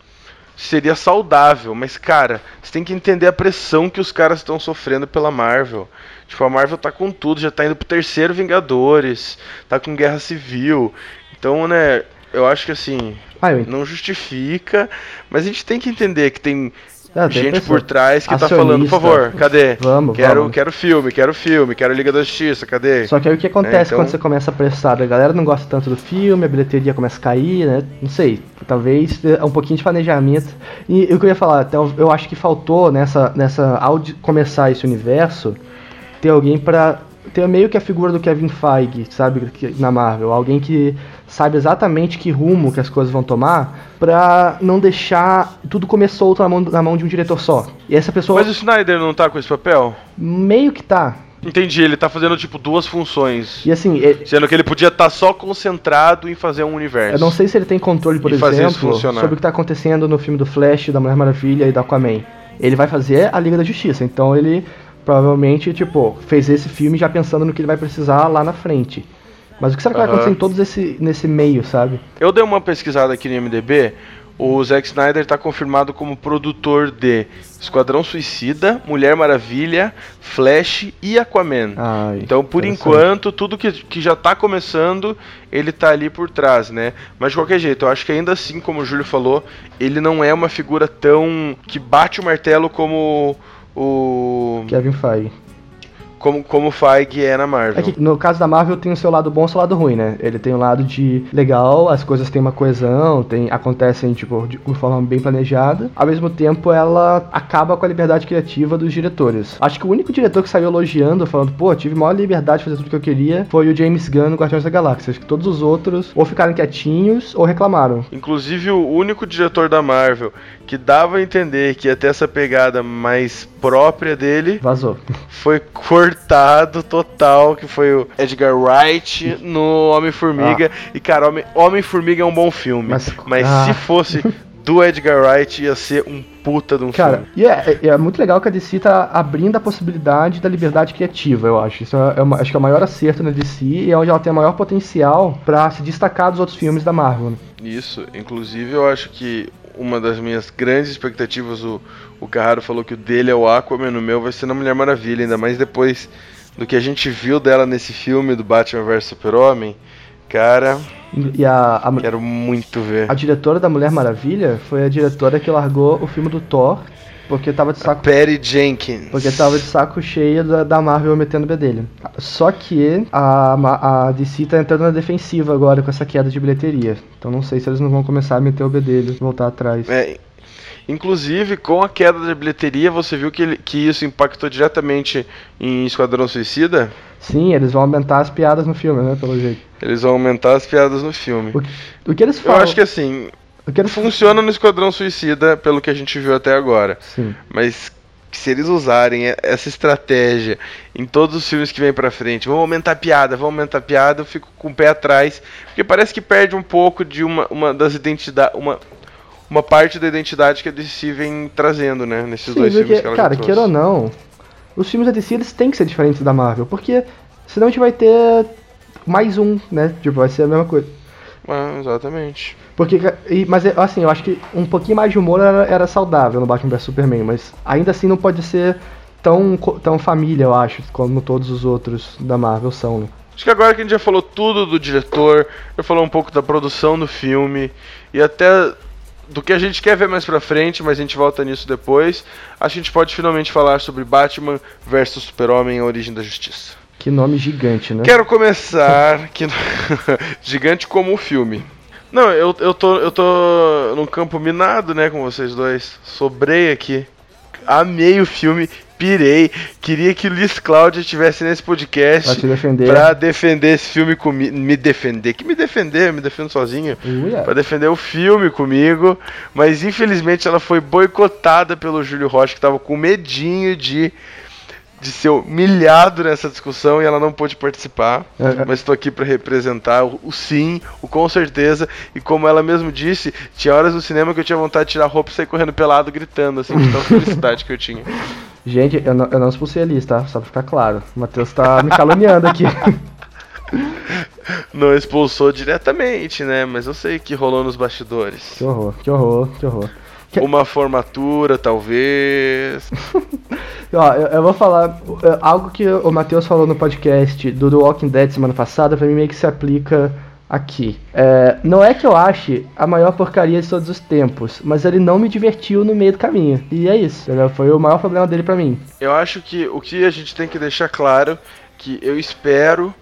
seria saudável, mas cara, você tem que entender a pressão que os caras estão sofrendo pela Marvel. Tipo, a Marvel tá com tudo, já tá indo pro terceiro Vingadores, tá com Guerra Civil. Então, né, eu acho que assim, não justifica, mas a gente tem que entender que tem não, gente por trás que tá falando, por favor, cadê? Vamos, quero, vamos. Quero filme, quero filme, quero Liga da Justiça, cadê? Só que aí o que acontece é, então... quando você começa a pressar? A galera não gosta tanto do filme, a bilheteria começa a cair, né? Não sei, talvez é um pouquinho de planejamento. E eu queria falar, até eu acho que faltou nessa, nessa ao começar esse universo, ter alguém para ter meio que a figura do Kevin Feige, sabe, na Marvel, alguém que sabe exatamente que rumo que as coisas vão tomar pra não deixar tudo comer solto na mão, na mão de um diretor só. E essa pessoa. Mas o Snyder não tá com esse papel? Meio que tá. Entendi, ele tá fazendo tipo duas funções. E assim. É... Sendo que ele podia estar tá só concentrado em fazer um universo. Eu não sei se ele tem controle, por exemplo, sobre o que tá acontecendo no filme do Flash, da Mulher Maravilha e da Aquaman. Ele vai fazer a Liga da Justiça, então ele provavelmente, tipo, fez esse filme já pensando no que ele vai precisar lá na frente. Mas o que será que vai acontecer em todos esse nesse meio, sabe? Eu dei uma pesquisada aqui no MDB. O Zack Snyder está confirmado como produtor de Esquadrão Suicida, Mulher Maravilha, Flash e Aquaman. Ai, então, por enquanto, tudo que, que já está começando, ele está ali por trás, né? Mas de qualquer jeito, eu acho que ainda assim, como o Júlio falou, ele não é uma figura tão que bate o martelo como o Kevin Feige como, como o Feige é na Marvel. É que no caso da Marvel tem o seu lado bom e o seu lado ruim, né? Ele tem o um lado de legal, as coisas têm uma coesão, tem, acontecem tipo, de, de forma bem planejada. Ao mesmo tempo, ela acaba com a liberdade criativa dos diretores. Acho que o único diretor que saiu elogiando, falando, pô, tive maior liberdade de fazer tudo que eu queria, foi o James Gunn no Guardiões da Galáxia. Acho que todos os outros ou ficaram quietinhos ou reclamaram. Inclusive, o único diretor da Marvel que dava a entender que ia ter essa pegada mais própria dele. Vazou. Foi cortado total, que foi o Edgar Wright no Homem-Formiga. Ah. E, cara, Homem-Formiga é um bom filme. Mas, mas ah. se fosse do Edgar Wright, ia ser um puta de um Cara, filme. e é, é, é, muito legal que a DC tá abrindo a possibilidade da liberdade criativa, eu acho. Isso é, é uma, acho que é o maior acerto na DC e é onde ela tem o maior potencial para se destacar dos outros filmes da Marvel. Né? Isso, inclusive eu acho que uma das minhas grandes expectativas. O, o Carraro falou que o dele é o Aquaman, o meu vai ser na Mulher Maravilha, ainda mais depois do que a gente viu dela nesse filme do Batman vs Super-Homem. Cara, e a, a, quero muito ver. A diretora da Mulher Maravilha foi a diretora que largou o filme do Thor porque tava de saco. Patty Jenkins. Porque tava de saco cheio da, da Marvel metendo o bedelho. Só que a, a DC tá entrando na defensiva agora com essa queda de bilheteria. Então não sei se eles não vão começar a meter o bedelho, voltar atrás. É, Inclusive, com a queda da bilheteria, você viu que, que isso impactou diretamente em Esquadrão Suicida? Sim, eles vão aumentar as piadas no filme, né? Pelo jeito. Eles vão aumentar as piadas no filme. O, o que eles falam? Eu acho que assim. O que eles... Funciona no Esquadrão Suicida, pelo que a gente viu até agora. Sim. Mas se eles usarem essa estratégia em todos os filmes que vem pra frente, vão aumentar a piada, vão aumentar a piada, eu fico com o pé atrás. Porque parece que perde um pouco de uma, uma das identidades. Uma, uma parte da identidade que a DC vem trazendo, né? Nesses Sim, dois filmes que ela Cara, queira ou não, os filmes da DC eles têm que ser diferentes da Marvel, porque senão a gente vai ter mais um, né? Tipo, vai ser a mesma coisa. Ah, exatamente. Porque, mas assim, eu acho que um pouquinho mais de humor era, era saudável no Batman vs Superman, mas ainda assim não pode ser tão, tão família, eu acho, como todos os outros da Marvel são, né? Acho que agora que a gente já falou tudo do diretor, já falou um pouco da produção do filme e até do que a gente quer ver mais pra frente, mas a gente volta nisso depois, a gente pode finalmente falar sobre Batman vs Super-Homem A Origem da Justiça. Que nome gigante, né? Quero começar. que... gigante como o filme. Não, eu, eu, tô, eu tô num campo minado, né, com vocês dois. Sobrei aqui. Amei o filme pirei. Queria que o Luiz Cláudio estivesse nesse podcast pra, te defender. pra defender esse filme comigo. Me defender. Que me defender, eu me defendo sozinho. Uh, Pra defender o filme comigo. Mas infelizmente ela foi boicotada pelo Júlio Rocha, que tava com medinho de de ser humilhado nessa discussão e ela não pôde participar. É. Mas estou aqui para representar o, o, sim, o com certeza. E como ela mesmo disse, tinha horas no cinema que eu tinha vontade de tirar a roupa e sair correndo pelado, gritando, assim, de tanta felicidade que eu tinha. Gente, eu não, eu não expulsei ali, tá? Só pra ficar claro. O Matheus tá me caluniando aqui. Não expulsou diretamente, né? Mas eu sei que rolou nos bastidores. Que horror, que horror, que horror. Uma formatura, talvez. Ó, eu, eu, vou falar é, algo que o Matheus falou no podcast do The Walking Dead semana passada, pra mim meio que se aplica aqui. É, não é que eu ache a maior porcaria de todos os tempos, mas ele não me divertiu no meio do caminho. E é isso, entendeu? foi o maior problema dele para mim. Eu acho que o que a gente tem que deixar claro, que eu espero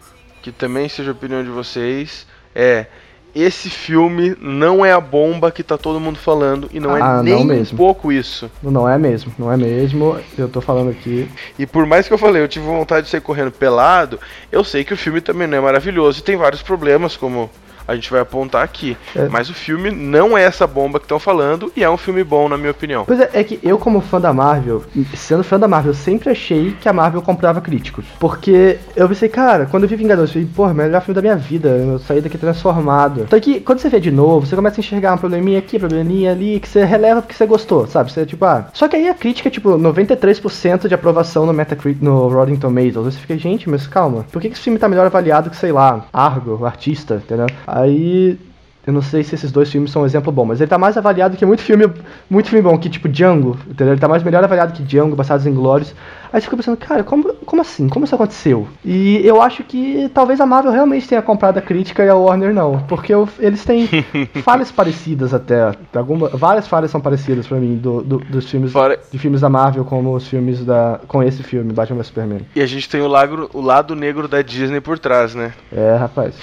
que também seja a opinião de vocês, é esse filme não é a bomba que tá todo mundo falando e não é ah, é nem não um pouco isso. Não é mesmo, não é mesmo. Eu tô falando aqui. E por mais que eu falei, eu tive vontade de sair correndo pelado, eu sei que o filme também não é maravilhoso e tem vários problemas, como a gente vai apontar aqui. É. Mas o filme não é essa bomba que estão falando e é um filme bom, na minha opinião. Pois é, é que eu, como fã da Marvel, sendo fã da Marvel, sempre achei que a Marvel comprava críticos. Porque eu pensei, cara, quando eu vi Vingadores, eu falei, porra, melhor filme da minha vida. Eu saí daqui transformado. Então que quando você vê de novo, você começa a enxergar um probleminha aqui, um probleminha ali, que você releva porque você gostou, sabe? Você tipo, ah. Só que aí a crítica é tipo 93% de aprovação no Metacritic, no Rotten Tomatoes. Você fica, gente, mas calma, por que, que esse filme tá melhor avaliado que, sei lá, Argo, o artista, entendeu? Aí eu não sei se esses dois filmes são um exemplo bom, mas ele tá mais avaliado que muito filme, muito filme bom, que tipo Django, entendeu? Ele tá mais melhor avaliado que Django, Passados em Glórios. Aí você fica pensando, cara, como, como assim? Como isso aconteceu? E eu acho que talvez a Marvel realmente tenha comprado a crítica e a Warner não. Porque eu, eles têm falhas parecidas até. Alguma, várias falhas são parecidas para mim do, do, dos filmes Fora... de filmes da Marvel como os filmes da. com esse filme, Batman vs Superman. E a gente tem o, lagro, o lado negro da Disney por trás, né? É, rapaz.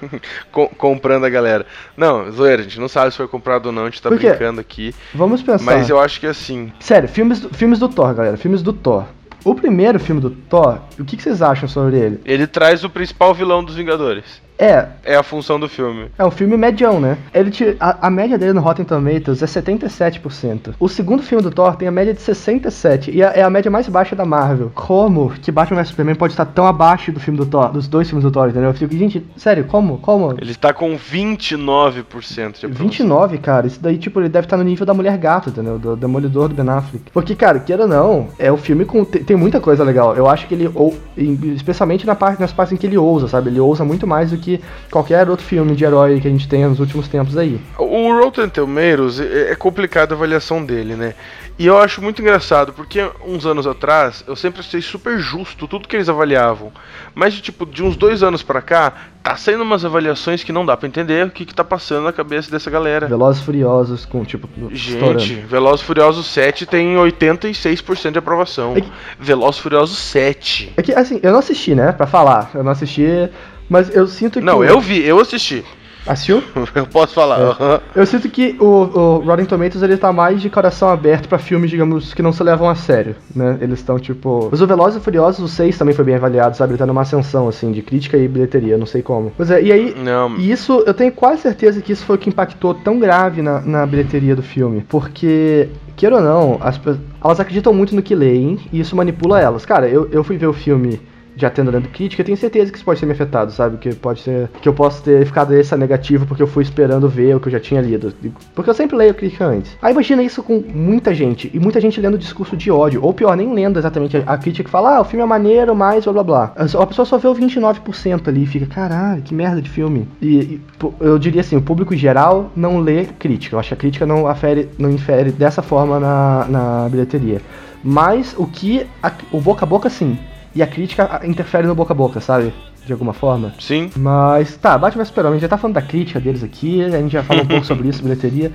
Com, comprando a galera. Não, zoeira, a gente não sabe se foi comprado ou não, a gente tá brincando aqui. Vamos pensar. Mas eu acho que assim. Sério, filmes, filmes do Thor, galera. Filmes do Thor. O primeiro filme do Thor, o que, vocês acham sobre ele? Ele traz o principal vilão dos Vingadores. É. É a função do filme. É um filme medião, né? Ele te, a, a, média dele no Rotten Tomatoes é 77%. O segundo filme do Thor tem a média de 67% e a, é a média mais baixa da Marvel. Como que Batman vs Superman pode estar tão abaixo do filme do Thor, dos dois filmes do Thor, entendeu? Eu fico, gente, sério, como? Como? Ele tá com 29% de 29, cara. Isso daí, tipo, ele deve estar no nível da Mulher Gato, entendeu? Do Demolidor do Ben Affleck. Porque, cara, queira ou não, é o filme com. Tem, tem muita coisa legal. Eu acho que ele, ou, especialmente na parte, nas partes em que ele ousa, sabe? Ele ousa muito mais do que que qualquer outro filme de herói que a gente tenha nos últimos tempos aí. O Rotten Tomatoes é, é complicado a avaliação dele, né? E eu acho muito engraçado, porque uns anos atrás eu sempre achei super justo tudo que eles avaliavam. Mas de tipo, de uns dois anos para cá, tá saindo umas avaliações que não dá para entender o que, que tá passando na cabeça dessa galera. Velozes Furiosos com tipo. Gente, estourando. Velozes Furiosos 7 tem 86% de aprovação. É que... Velozes Furiosos 7. É que assim, eu não assisti, né? Pra falar. Eu não assisti. Mas eu sinto que. Não, eu vi, eu assisti. Assistiu? Eu posso falar. É. Eu sinto que o, o Rotten Tomatoes ele tá mais de coração aberto para filmes, digamos, que não se levam a sério, né? Eles estão tipo. Mas o Velozes e Furiosos, o 6 também foi bem avaliado, sabe? Ele tá numa ascensão, assim, de crítica e bilheteria, não sei como. Pois é, e aí. Não. E isso, eu tenho quase certeza que isso foi o que impactou tão grave na, na bilheteria do filme. Porque queira ou não, as, elas acreditam muito no que leem e isso manipula elas. Cara, eu, eu fui ver o filme já tendo lendo crítica, eu tenho certeza que isso pode ser me afetado, sabe? Que pode ser. Que eu posso ter ficado essa negativa porque eu fui esperando ver o que eu já tinha lido. Porque eu sempre leio crítica antes. Aí imagina isso com muita gente. E muita gente lendo discurso de ódio. Ou pior, nem lendo exatamente a, crítica que fala, ah, o filme é maneiro, mas blá blá blá. A pessoa só vê o 29% ali e fica, caralho, que merda de filme. E, e, eu diria assim, o público geral não lê crítica. Eu acho que a crítica não, afere, não infere dessa forma na, na bilheteria. Mas o que. A, o boca a boca, sim e a crítica interfere no boca a boca, sabe? De alguma forma. Sim. Mas, tá, Batman Super-Homem, a gente já tá falando da crítica deles aqui, a gente já fala um pouco sobre isso, bilheteria.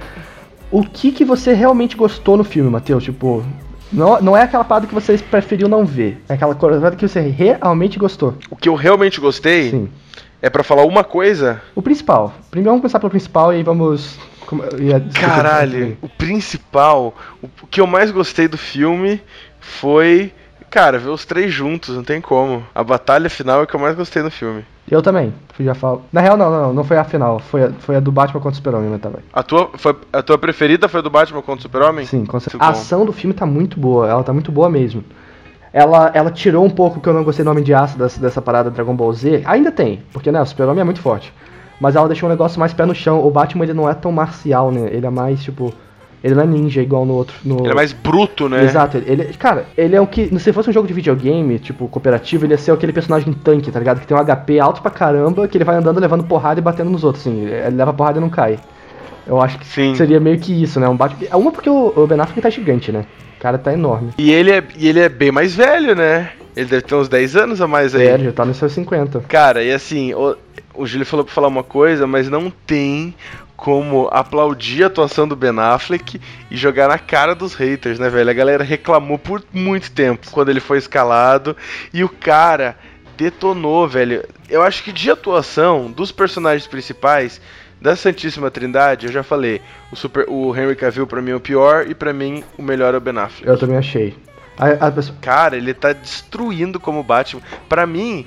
O que que você realmente gostou no filme, Matheus? Tipo, não, não é aquela parada que você preferiu não ver, é aquela coisa que você realmente gostou. O que eu realmente gostei Sim. é para falar uma coisa. O principal. Primeiro vamos começar pelo principal e aí vamos. Caralho, o principal, o que eu mais gostei do filme foi Cara, ver os três juntos, não tem como. A batalha final é o que eu mais gostei no filme. Eu também, já falo. Na real, não, não, não foi a final. Foi a, foi a do Batman contra o Super-Homem também. A tua, foi, a tua preferida foi a do Batman contra o Super-Homem? Sim, com certeza. A ação do filme tá muito boa, ela tá muito boa mesmo. Ela, ela tirou um pouco que eu não gostei do Homem de Aço dessa, dessa parada Dragon Ball Z. Ainda tem, porque né, o Super-Homem é muito forte. Mas ela deixou um negócio mais pé no chão. O Batman ele não é tão marcial, né? Ele é mais tipo ele não é ninja igual no outro. No... Ele é mais bruto, né? Exato. Ele, cara, ele é o que. Se fosse um jogo de videogame, tipo, cooperativo, ele ia ser aquele personagem tanque, tá ligado? Que tem um HP alto pra caramba, que ele vai andando levando porrada e batendo nos outros, assim. Ele leva porrada e não cai. Eu acho que Sim. seria meio que isso, né? Um bate... Uma porque o, Ben Affleck tá gigante, né? O cara tá enorme. E ele é, e ele é bem mais velho, né? Ele deve ter uns 10 anos a mais aí. É, já tá nos seus 50. Cara, e assim, o, o Júlio falou pra falar uma coisa, mas não tem como aplaudir a atuação do Ben Affleck e jogar na cara dos haters, né, velho? A galera reclamou por muito tempo quando ele foi escalado e o cara detonou, velho. Eu acho que de atuação dos personagens principais da Santíssima Trindade, eu já falei, o, super, o Henry Cavill para mim é o pior e para mim o melhor é o Ben Affleck. Eu também achei. A, a... Cara, ele tá destruindo como Batman. Para mim,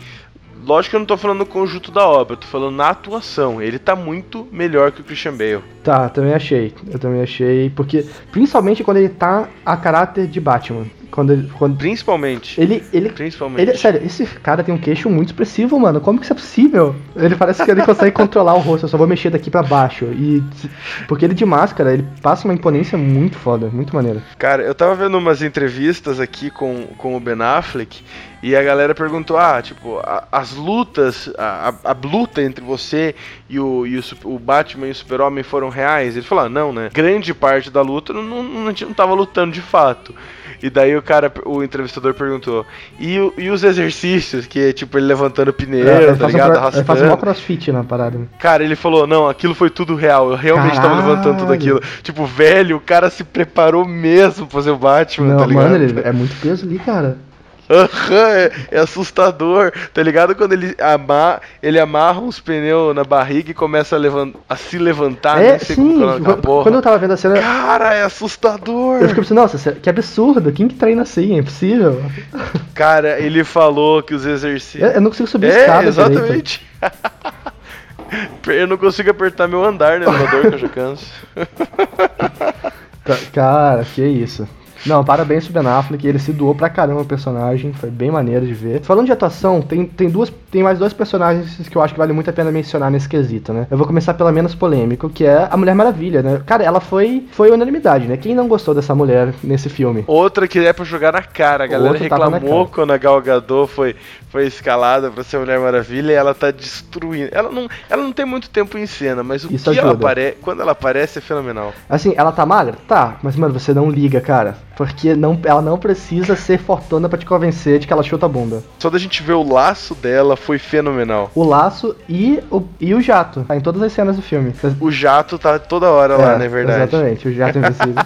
Lógico que eu não tô falando no conjunto da obra, eu tô falando na atuação. Ele tá muito melhor que o Christian Bale. Tá, também achei. Eu também achei. Porque, principalmente quando ele tá a caráter de Batman. Quando ele, quando... Principalmente. Ele, ele, Principalmente. Ele, sério, esse cara tem um queixo muito expressivo, mano. Como que isso é possível? Ele parece que ele consegue controlar o rosto. Eu só vou mexer daqui para baixo. E porque ele de máscara, ele passa uma imponência muito foda, muito maneira. Cara, eu tava vendo umas entrevistas aqui com, com o Ben Affleck e a galera perguntou: ah, tipo, a, as lutas, a, a, a, luta entre você e o, e o, o Batman e o Super-Homem foram reais? Ele falou: ah, não, né? Grande parte da luta não, não, não, não tava lutando de fato. E daí o cara, o entrevistador perguntou: e, e os exercícios? Que é tipo ele levantando pneu, é, tá ligado? Ele faz um crossfit na parada. Cara, ele falou: não, aquilo foi tudo real. Eu realmente Caralho. tava levantando tudo aquilo. Tipo, velho, o cara se preparou mesmo pra fazer o Batman, não, tá ligado? Mano, ele, é muito peso ali, cara é, é, assustador. Tá ligado? Quando ele, ama, ele amarra uns pneus na barriga e começa a, levant, a se levantar. É, sim. Quando eu tava vendo a cena. Cara, é assustador. Eu fiquei pensando, nossa, que absurdo. Quem que treina assim? É impossível. Cara, ele falou que os exercícios. Eu, eu não consigo subir é, escada. Exatamente. eu não consigo apertar meu andar no elevador que eu já canso. Cara, que isso. Não, parabéns pro Ben Affleck, ele se doou pra caramba o personagem, foi bem maneiro de ver. Falando de atuação, tem, tem duas tem mais dois personagens que eu acho que vale muito a pena mencionar nesse quesito, né? Eu vou começar pela menos polêmico, que é a Mulher Maravilha, né? Cara, ela foi, foi unanimidade, né? Quem não gostou dessa mulher nesse filme? Outra que é pra jogar na cara. A galera reclamou quando a Gal Gadot foi, foi escalada pra ser Mulher Maravilha e ela tá destruindo. Ela não, ela não tem muito tempo em cena, mas o Isso que ajuda. ela aparece, quando ela aparece é fenomenal. Assim, ela tá magra? Tá, mas mano, você não liga, cara. Porque não, ela não precisa ser fortuna para te convencer de que ela chuta a bunda. Só da gente ver o laço dela foi fenomenal. O laço e o, e o jato. Tá em todas as cenas do filme. O jato tá toda hora é, lá, não é verdade? Exatamente, o jato invisível.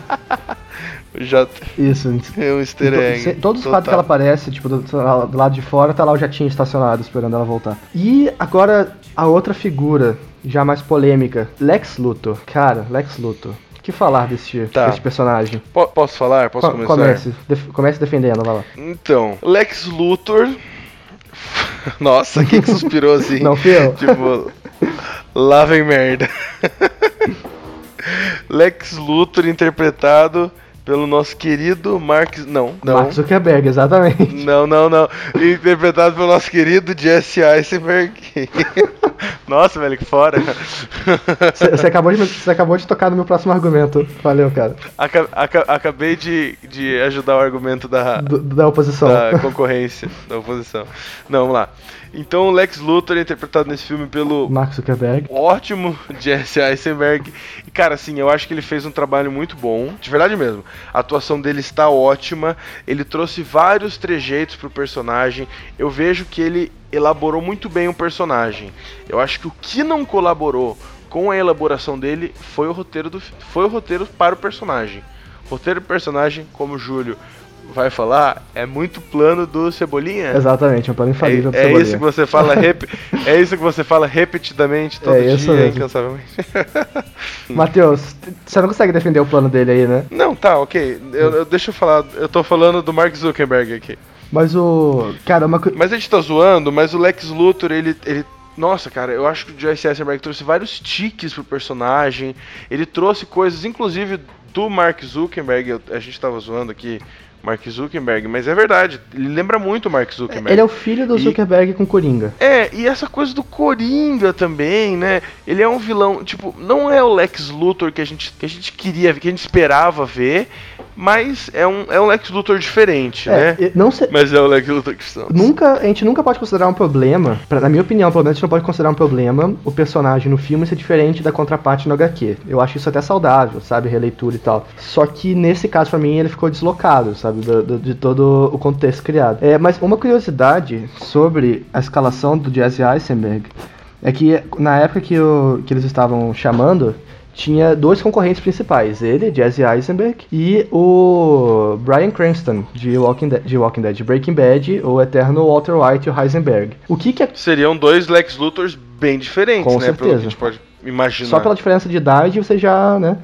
o jato. Isso. É um easter egg. Todos os quadros que ela aparece, tipo, do, do lado de fora, tá lá o jatinho estacionado esperando ela voltar. E agora a outra figura, já mais polêmica, Lex Luthor. Cara, Lex Luthor que falar desse, tá. desse personagem? P posso falar? Posso Co começar? Comece, def comece defendendo, vai lá. Então, Lex Luthor. Nossa, quem que suspirou assim? Não fui eu. Tipo, lá vem merda. Lex Luthor interpretado pelo nosso querido Mark. Não, não. Mark Zuckerberg, exatamente. Não, não, não. Interpretado pelo nosso querido Jesse Eisenberg. Nossa, velho, que fora. Você acabou, de, acabou de tocar no meu próximo argumento. Valeu, cara. Aca, aca, acabei de, de ajudar o argumento da, Do, da oposição. Da concorrência, da oposição. Não, vamos lá. Então, o Lex Luthor é interpretado nesse filme pelo Mark Zuckerberg. Ótimo Jesse Eisenberg. E, cara, assim, eu acho que ele fez um trabalho muito bom. De verdade mesmo. A atuação dele está ótima. Ele trouxe vários trejeitos pro personagem. Eu vejo que ele elaborou muito bem o personagem. Eu acho que o que não colaborou com a elaboração dele foi o roteiro do foi o roteiro para o personagem. Roteiro do personagem, como o Júlio vai falar, é muito plano do Cebolinha. Exatamente, é um plano infalível é, do Cebolinha. É isso que você fala, rep, é isso que você fala repetidamente todo é dia, mesmo. incansavelmente. Matheus, você não consegue defender o plano dele aí, né? Não, tá, ok. Eu, eu, deixa eu falar, eu tô falando do Mark Zuckerberg aqui. Mas o. Cara, uma Mas a gente tá zoando, mas o Lex Luthor, ele. ele nossa, cara, eu acho que o Joyce Eisenberg trouxe vários tiques pro personagem. Ele trouxe coisas, inclusive do Mark Zuckerberg. A gente tava zoando aqui Mark Zuckerberg, mas é verdade, ele lembra muito o Mark Zuckerberg. Ele é o filho do Zuckerberg com Coringa. É, e essa coisa do Coringa também, né? Ele é um vilão, tipo, não é o Lex Luthor que a gente, que a gente queria, que a gente esperava ver, mas é um, é um Lex Luthor diferente, é, né? Não se... Mas é o Lex Luthor que estamos. Nunca, a gente nunca pode considerar um problema, pra, na minha opinião, pelo menos a gente não pode considerar um problema o personagem no filme ser diferente da contraparte no HQ. Eu acho isso até saudável, sabe? Releitura e tal. Só que nesse caso, para mim, ele ficou deslocado, sabe? Do, do, de todo o contexto criado. É, mas uma curiosidade sobre a escalação do Jesse Eisenberg é que na época que, o, que eles estavam chamando, tinha dois concorrentes principais, ele, Jesse Eisenberg, e o Brian Cranston, de Walking, Dead, de Walking Dead, de Breaking Bad, o eterno Walter White e o Heisenberg. O que que é... Seriam dois Lex Luthors bem diferentes, Com né? Certeza. Pelo que a gente pode imaginar. Só pela diferença de idade você já, né?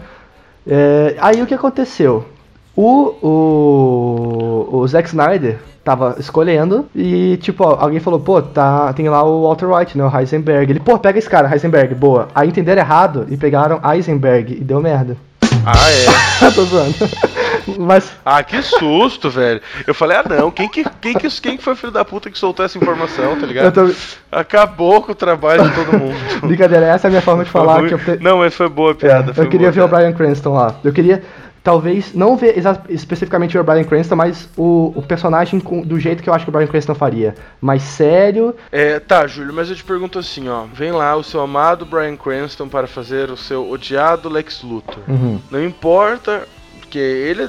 É, aí o que aconteceu? O, o, o Zack Snyder tava escolhendo e, tipo, alguém falou, pô, tá, tem lá o Walter White, né, o Heisenberg. Ele, pô, pega esse cara, Heisenberg, boa. Aí entenderam errado e pegaram Heisenberg e deu merda. Ah, é? Tô zoando. Mas... Ah, que susto, velho. Eu falei, ah não, quem que, quem que, quem que foi o filho da puta que soltou essa informação, tá ligado? Tô... Acabou com o trabalho de todo mundo. Brincadeira, essa é a minha forma de falar. Que eu... Não, mas foi boa a piada. É, eu queria ver piada. o Brian Cranston lá. Eu queria talvez não ver especificamente o Brian Cranston, mas o, o personagem com, do jeito que eu acho que o Brian Cranston faria. Mais sério. É, tá, Júlio, mas eu te pergunto assim, ó. Vem lá o seu amado Brian Cranston para fazer o seu odiado Lex Luthor. Uhum. Não importa, porque ele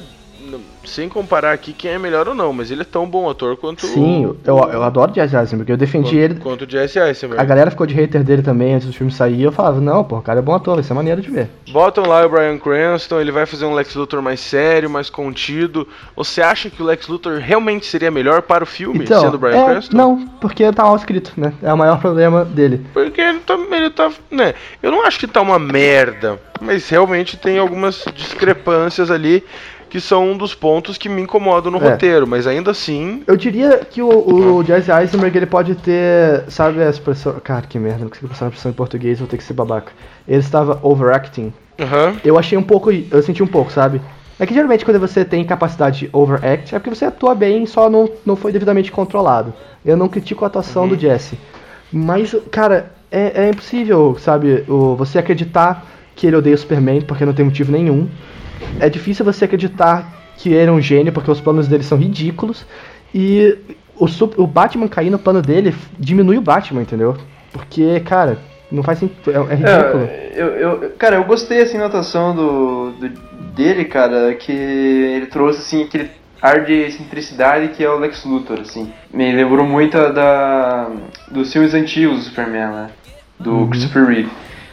sem comparar aqui quem é melhor ou não, mas ele é tão bom ator quanto Sim, o... eu, eu adoro Jesse Eisenberg, eu defendi quanto, ele. Quanto o Jesse Eisenberg. A galera ficou de hater dele também antes do filme sair, eu falava, não, pô, o cara é bom ator, vai ser maneiro de ver. Botam lá o Brian Cranston, ele vai fazer um Lex Luthor mais sério, mais contido. Você acha que o Lex Luthor realmente seria melhor para o filme, então, sendo o Brian é, Cranston? Não, porque tá mal escrito, né? É o maior problema dele. Porque ele tá, ele tá, né? Eu não acho que tá uma merda, mas realmente tem algumas discrepâncias ali que são um dos pontos que me incomodam no é. roteiro, mas ainda assim. Eu diria que o, o Jesse Eisenberg ele pode ter. Sabe a expressão. Cara, que merda, não consigo passar a expressão em português, vou ter que ser babaca. Ele estava overacting. Uhum. Eu achei um pouco. Eu senti um pouco, sabe? É que geralmente quando você tem capacidade de overact é porque você atua bem, só não, não foi devidamente controlado. Eu não critico a atuação uhum. do Jesse. Mas, cara, é, é impossível, sabe, o, você acreditar que ele odeia o Superman porque não tem motivo nenhum. É difícil você acreditar que ele é um gênio porque os planos dele são ridículos. E o, o Batman cair no plano dele diminui o Batman, entendeu? Porque, cara, não faz sentido. É, é ridículo. É, eu, eu, cara, eu gostei assim da atuação do, do, dele, cara, que ele trouxe assim aquele ar de excentricidade que é o Lex Luthor, assim. Me lembrou muito da dos filmes antigos do Superman, né? Do uhum. Christopher Reeve.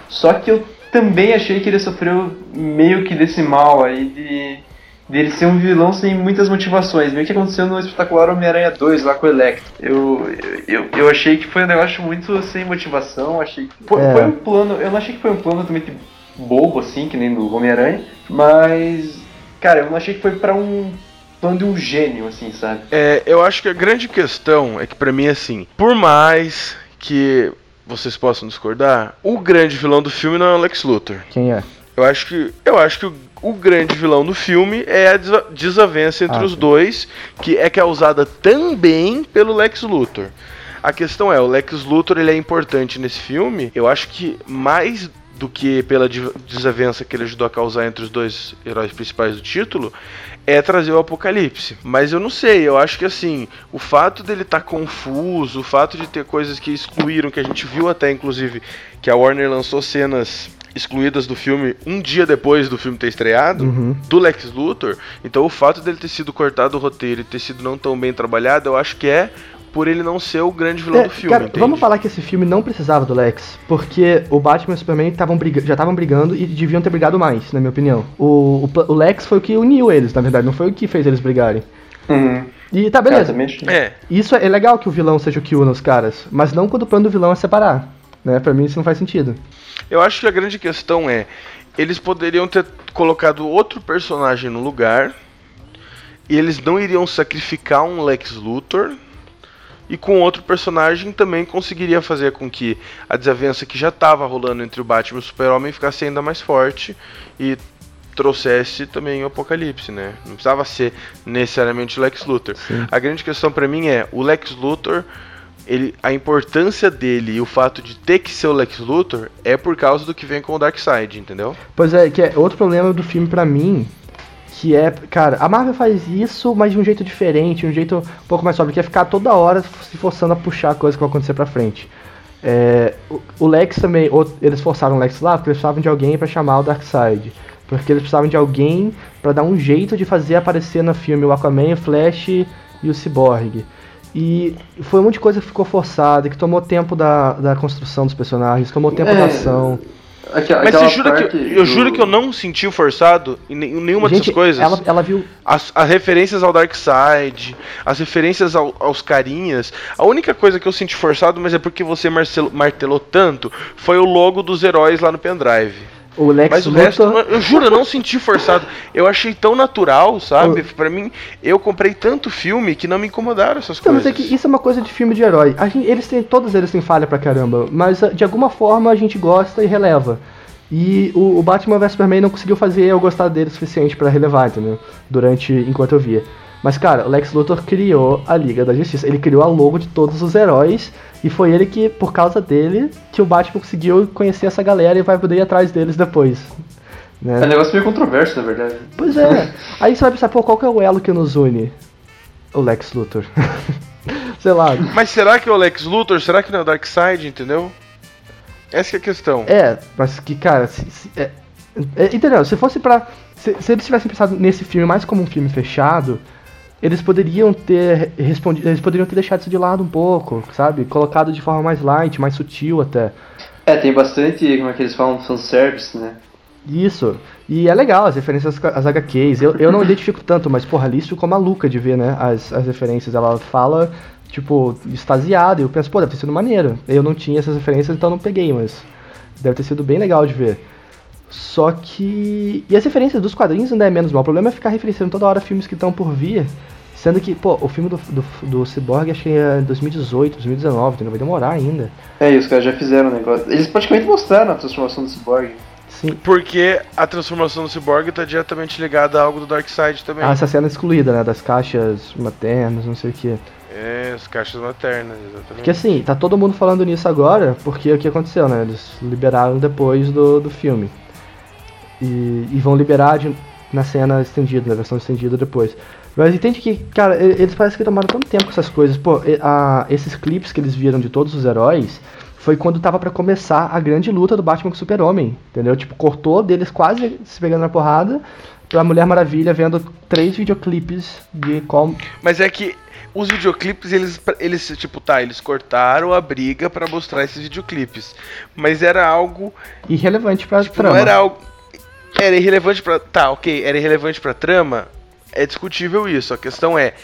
Só que eu também achei que ele sofreu meio que desse mal aí de dele ser um vilão sem muitas motivações, meio que aconteceu no espetacular Homem-Aranha 2 lá com o Electro. Eu, eu, eu achei que foi um negócio muito sem motivação, achei que foi, é. foi um plano, eu não achei que foi um plano totalmente bobo assim, que nem do Homem-Aranha, mas cara, eu não achei que foi para um plano de um gênio assim, sabe? É, eu acho que a grande questão é que para mim assim, por mais que vocês possam discordar, o grande vilão do filme não é o Lex Luthor. Quem é? Eu acho que eu acho que o o grande vilão do filme é a desavença entre ah, os dois, que é causada também pelo Lex Luthor. A questão é, o Lex Luthor ele é importante nesse filme, eu acho que mais do que pela desavença que ele ajudou a causar entre os dois heróis principais do título, é trazer o apocalipse. Mas eu não sei, eu acho que assim, o fato dele estar tá confuso, o fato de ter coisas que excluíram, que a gente viu até inclusive que a Warner lançou cenas excluídas do filme um dia depois do filme ter estreado, uhum. do Lex Luthor. Então o fato dele ter sido cortado o roteiro e ter sido não tão bem trabalhado, eu acho que é por ele não ser o grande vilão é, do filme. Cara, vamos falar que esse filme não precisava do Lex, porque o Batman e o Superman briga já estavam brigando e deviam ter brigado mais, na minha opinião. O, o, o, Lex foi o que uniu eles, na verdade, não foi o que fez eles brigarem. Uhum. E tá, beleza. É. Isso é legal que o vilão seja o que une os caras, mas não quando o plano do vilão é separar. Né? Pra mim isso não faz sentido. Eu acho que a grande questão é, eles poderiam ter colocado outro personagem no lugar, e eles não iriam sacrificar um Lex Luthor, e com outro personagem também conseguiria fazer com que a desavença que já estava rolando entre o Batman e o Super-Homem ficasse ainda mais forte e trouxesse também o apocalipse, né? Não precisava ser necessariamente o Lex Luthor. Sim. A grande questão para mim é o Lex Luthor ele, a importância dele e o fato de ter que ser o Lex Luthor é por causa do que vem com o Darkseid, entendeu? Pois é, que é outro problema do filme para mim, que é, cara, a Marvel faz isso, mas de um jeito diferente, um jeito um pouco mais sóbrio, que é ficar toda hora se forçando a puxar a coisa que vai acontecer pra frente. É, o, o, Lex também, eles forçaram o Lex lá porque eles precisavam de alguém para chamar o Darkseid. Porque eles precisavam de alguém para dar um jeito de fazer aparecer no filme o Aquaman, o Flash e o Cyborg. E foi um monte de coisa que ficou forçada, que tomou tempo da, da construção dos personagens, tomou tempo é. da ação. Aquela, Mas você jura que, eu do... juro que eu não senti forçado em nenhuma Gente, dessas coisas. Ela, ela viu. As, as referências ao Dark Side, as referências ao, aos carinhas. A única coisa que eu senti forçado, mas é porque você martelou tanto, foi o logo dos heróis lá no pendrive. O Lex Mas o Luthor... resto, eu juro, eu não senti forçado. Eu achei tão natural, sabe? O... Pra mim, eu comprei tanto filme que não me incomodaram essas então, coisas. Mas é que isso é uma coisa de filme de herói. Gente, eles têm, todos eles têm falha pra caramba, mas de alguma forma a gente gosta e releva. E o, o Batman vs Superman não conseguiu fazer eu gostar dele o suficiente para relevar, entendeu? Durante enquanto eu via. Mas, cara, o Lex Luthor criou a Liga da Justiça. Ele criou a logo de todos os heróis. E foi ele que, por causa dele, que o Batman conseguiu conhecer essa galera e vai poder ir atrás deles depois. Né? É um negócio meio controverso, na verdade. Pois é. Aí você vai pensar, pô, qual que é o elo que nos une? O Lex Luthor. Sei lá. Mas será que é o Lex Luthor? Será que não é o Darkseid, entendeu? Essa é a questão. É, mas que, cara, se, se, é, é, entendeu? Se fosse pra. Se, se eles tivessem pensado nesse filme mais como um filme fechado, eles poderiam ter respondido, eles poderiam ter deixado isso de lado um pouco, sabe? Colocado de forma mais light, mais sutil até. É, tem bastante, como é que eles falam, fanservice, né? Isso. E é legal as referências às HQs. Eu, eu não identifico tanto, mas porra, ali ficou maluca de ver, né? As, as referências. Ela fala, tipo, extasiada. E eu penso, pô, deve ter sido maneiro. Eu não tinha essas referências, então não peguei, mas deve ter sido bem legal de ver. Só que. E as referências dos quadrinhos ainda é menos mal. O problema é ficar referenciando toda hora filmes que estão por vir. Sendo que, pô, o filme do, do, do Cyborg acho que é 2018, 2019, então vai demorar ainda. É, e os caras já fizeram o negócio. Eles praticamente mostraram a transformação do Cyborg. Sim. Porque a transformação do Cyborg está diretamente ligada a algo do Darkseid também. Ah, essa cena é excluída, né? Das caixas maternas, não sei o que. É, as caixas maternas, exatamente. Porque assim, tá todo mundo falando nisso agora, porque o que aconteceu, né? Eles liberaram depois do, do filme. E, e vão liberar de, na cena estendida, na versão estendida depois. Mas entende que, cara, eles parecem que tomaram tanto tempo com essas coisas. Pô, a, esses clipes que eles viram de todos os heróis foi quando tava para começar a grande luta do Batman com o Super-Homem, entendeu? Tipo, cortou deles quase se pegando na porrada pra Mulher Maravilha vendo três videoclipes de como. Mas é que os videoclipes, eles, eles, tipo, tá, eles cortaram a briga para mostrar esses videoclipes. Mas era algo. Irrelevante pra tipo, trama. Não era algo. Era irrelevante pra. Tá, ok, era irrelevante pra trama. É discutível isso. A questão é.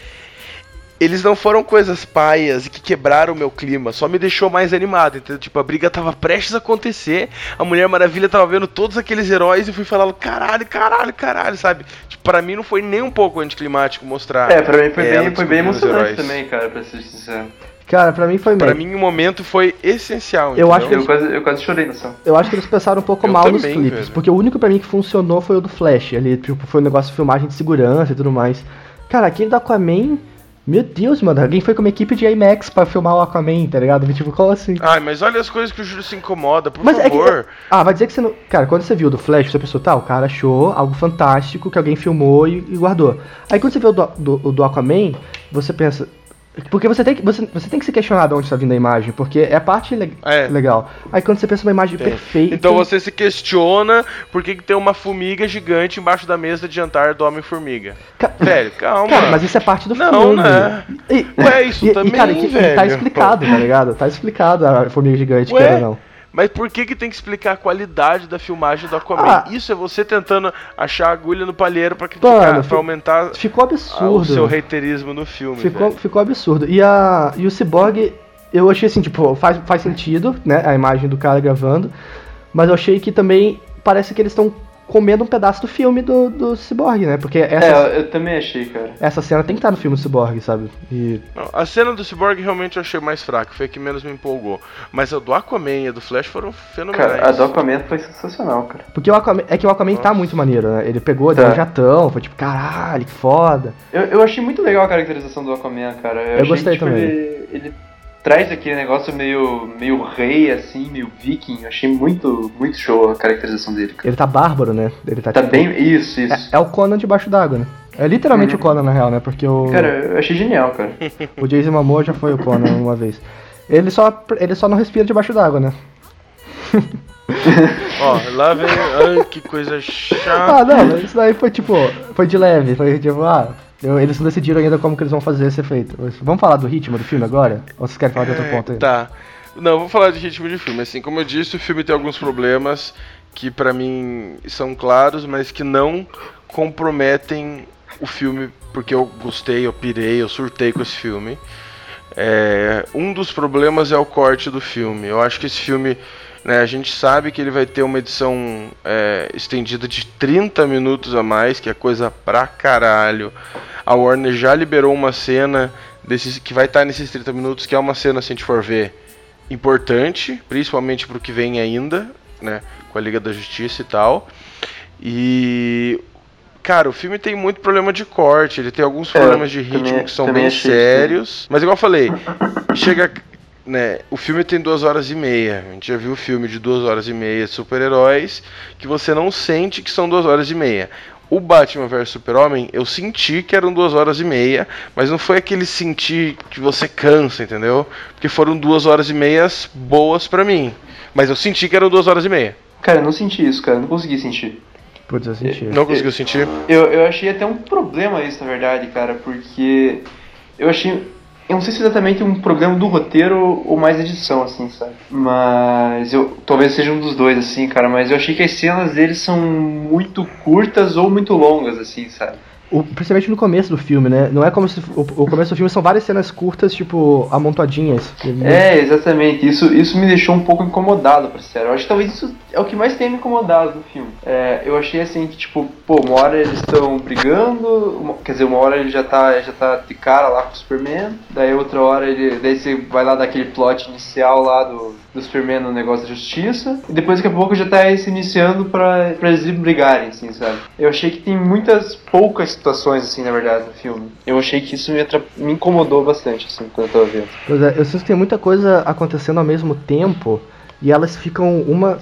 Eles não foram coisas paias e que quebraram o meu clima, só me deixou mais animado, entendeu? Tipo, a briga tava prestes a acontecer, a Mulher Maravilha tava vendo todos aqueles heróis e fui falando caralho, caralho, caralho, sabe? Tipo, pra mim não foi nem um pouco anticlimático mostrar. É, pra mim foi bem, foi bem emocionante também, cara, pra ser sincero. Cara, pra mim foi Pra mim o momento foi essencial. Eu acho que eles, eu, quase, eu quase chorei no som. Eu acho que eles pensaram um pouco eu mal também, nos clipes. Velho. Porque o único pra mim que funcionou foi o do Flash. Ali, tipo, foi um negócio de filmagem de segurança e tudo mais. Cara, aquele do Aquaman. Meu Deus, mano, alguém foi com uma equipe de IMAX pra filmar o Aquaman, tá ligado? Tipo, como assim? Ai, mas olha as coisas que o Júlio se incomoda, por mas favor. É que, ah, vai dizer que você não. Cara, quando você viu do Flash, você pensou, tá, o cara achou algo fantástico que alguém filmou e, e guardou. Aí quando você vê o do, do, do Aquaman, você pensa, porque você tem, que, você, você tem que se questionar de onde está vindo a imagem, porque é a parte le é. legal. Aí quando você pensa numa imagem tem. perfeita. Então você se questiona por que, que, tem uma formiga gigante embaixo da mesa de jantar do Homem-Formiga. Ca velho, calma. Cara, mas isso é parte do não, filme. Não, né? E, Ué, isso e, também, e, cara, velho. tá explicado, tá ligado? Tá explicado a formiga gigante, Ué? quer não. Mas por que que tem que explicar a qualidade da filmagem do Aquaman? Ah, Isso é você tentando achar agulha no palheiro pra, criticar, mano, pra aumentar ficou absurdo. o seu reiterismo no filme. Ficou, ficou absurdo. E, a, e o Cyborg, eu achei assim, tipo, faz, faz sentido, né? A imagem do cara gravando. Mas eu achei que também parece que eles estão comendo um pedaço do filme do, do Cyborg, né? Porque essa, é, eu também achei, cara. Essa cena tem que estar no filme do Cyborg, sabe? E... Não, a cena do Cyborg realmente eu achei mais fraca, foi a que menos me empolgou. Mas a do Aquaman e a do Flash foram fenomenais. Cara, a do Aquaman foi sensacional, cara. Porque o Aquaman, é que o Aquaman tá Nossa. tá muito maneiro, né? Ele pegou, tá. deu um jatão, foi tipo, caralho, que foda. Eu, eu achei muito legal a caracterização do Aquaman, cara. Eu, eu gostei tipo, também. Ele, ele traz aquele negócio meio, meio rei, assim, meio viking. Eu achei muito, muito show a caracterização dele. Cara. Ele tá bárbaro, né? Ele tá, tá tipo, bem. Isso, isso. É, é, o Conan debaixo d'água, né? É literalmente uhum. o Conan, na real, né? Porque o. Cara, eu achei genial, cara. o Jason Momoa já foi o Conan uma vez. Ele só, ele só não respira debaixo d'água, né? Ó, lá vem. Ai, que coisa chata. Ah, não, isso daí foi tipo. Foi de leve. Foi tipo, ah, eu, eles não decidiram ainda como que eles vão fazer esse efeito. Vamos falar do ritmo do filme agora? Ou vocês querem falar de outro ponto aí? Tá. Não, vou falar de ritmo de filme. Assim, como eu disse, o filme tem alguns problemas que para mim são claros, mas que não comprometem o filme porque eu gostei, eu pirei, eu surtei com esse filme. É, um dos problemas é o corte do filme. Eu acho que esse filme, né, a gente sabe que ele vai ter uma edição é, estendida de 30 minutos a mais, que é coisa pra caralho. A Warner já liberou uma cena desses, que vai estar nesses 30 minutos, que é uma cena, se a gente for ver, importante, principalmente pro que vem ainda, né, com a Liga da Justiça e tal. E Cara, o filme tem muito problema de corte, ele tem alguns é, problemas de ritmo também, que são bem sérios. Mas igual eu falei, chega. Né, o filme tem duas horas e meia. A gente já viu o filme de duas horas e meia de super-heróis que você não sente que são duas horas e meia. O Batman vs Super-Homem, eu senti que eram duas horas e meia, mas não foi aquele sentir que você cansa, entendeu? Porque foram duas horas e meias boas para mim. Mas eu senti que eram duas horas e meia. Cara, eu não senti isso, cara. Não consegui sentir. Putz, eu senti. Não conseguiu sentir? Eu, eu achei até um problema isso, na verdade, cara, porque eu achei. Eu não sei se é exatamente um problema do roteiro ou mais edição, assim, sabe? Mas eu. Talvez seja um dos dois, assim, cara, mas eu achei que as cenas deles são muito curtas ou muito longas, assim, sabe? O, principalmente no começo do filme, né? Não é como se. O, o, começo do filme são várias cenas curtas, tipo, amontoadinhas. É, exatamente. Isso, isso me deixou um pouco incomodado, pra ser sério. Eu acho que talvez isso é o que mais tem me incomodado no filme. É, eu achei assim que, tipo, pô, uma hora eles estão brigando, uma, quer dizer, uma hora ele já tá, já tá de cara lá com o Superman, daí outra hora ele. Daí você vai lá daquele plot inicial lá do, do Superman no negócio da justiça, e depois daqui a pouco já tá se iniciando pra, pra eles brigarem, assim, sabe? Eu achei que tem muitas poucas situações, assim, na verdade, no filme. Eu achei que isso me, me incomodou bastante, assim, quando eu tava vendo. Pois é, eu sinto que tem muita coisa acontecendo ao mesmo tempo e elas ficam uma,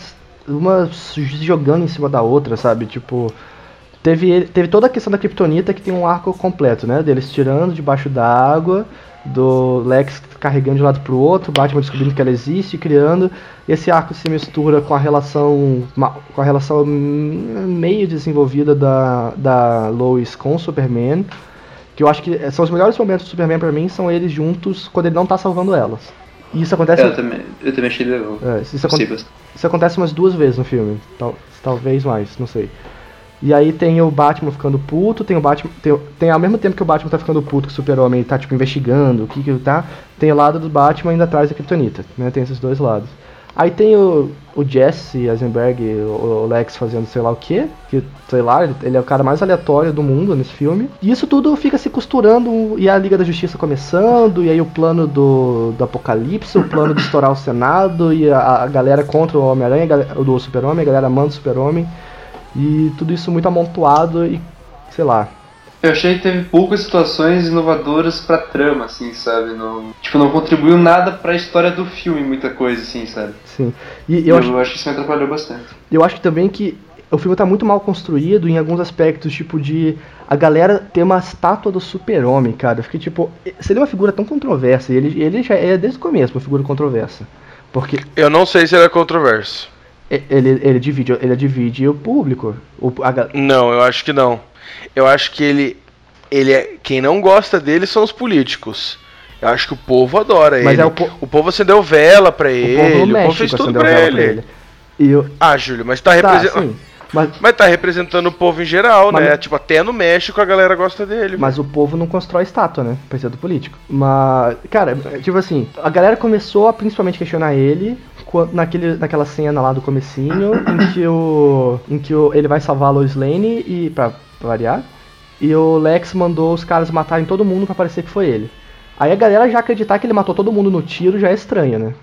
uma jogando em cima da outra, sabe? Tipo, teve, teve toda a questão da Kryptonita que tem um arco completo, né? Deles tirando debaixo d'água, do Lex carregando de um lado pro outro, Batman descobrindo que ela existe, criando. Esse arco se mistura com a relação com a relação meio desenvolvida da, da Lois com o Superman, que eu acho que são os melhores momentos do Superman para mim são eles juntos quando ele não tá salvando elas. E isso acontece. Eu também, eu também achei legal. É, isso, isso, acontece umas duas vezes no filme. Tal, talvez mais, não sei. E aí tem o Batman ficando puto, tem o Batman. Tem, tem ao mesmo tempo que o Batman tá ficando puto, que o Super-Homem tá tipo investigando o que que tá. Tem o lado do Batman indo atrás da Kryptonita, né? Tem esses dois lados. Aí tem o, o Jesse Eisenberg, o, o Lex fazendo sei lá o que, que sei lá, ele é o cara mais aleatório do mundo nesse filme. E isso tudo fica se costurando, e a Liga da Justiça começando, e aí o plano do, do Apocalipse, o plano de estourar o Senado, e a, a galera contra o Homem-Aranha, do Super-Homem, a galera manda o Super-Homem. E tudo isso muito amontoado e, sei lá, eu achei que teve poucas situações inovadoras pra trama, assim, sabe? Não, tipo, não contribuiu nada pra história do filme, muita coisa, assim, sabe? Sim. E eu, eu acho, acho que isso me atrapalhou bastante. Eu acho que também que o filme tá muito mal construído em alguns aspectos, tipo de a galera ter uma estátua do super-homem, cara. Eu fiquei tipo, seria uma figura tão controversa, e ele, ele já é desde o começo uma figura controversa. Porque Eu não sei se ele é controverso. Ele, ele, divide, ele divide o público. O, a... Não, eu acho que não. Eu acho que ele. ele é, quem não gosta dele são os políticos. Eu acho que o povo adora Mas ele. É o, po... o povo acendeu vela pra ele, o povo, o povo fez tudo pra ele. pra ele. Eu... Ah, Júlio, mas tá, representando. Tá, mas... mas tá representando o povo em geral, mas... né? Tipo, até no México a galera gosta dele. Mas o povo não constrói estátua, né? Ser do político. Mas, cara, tipo assim, a galera começou a principalmente questionar ele naquele, naquela cena lá do comecinho, em que o. em que o, ele vai salvar a Lois Lane e. Pra variar. E o Lex mandou os caras matarem todo mundo para parecer que foi ele. Aí a galera já acreditar que ele matou todo mundo no tiro já é estranho, né?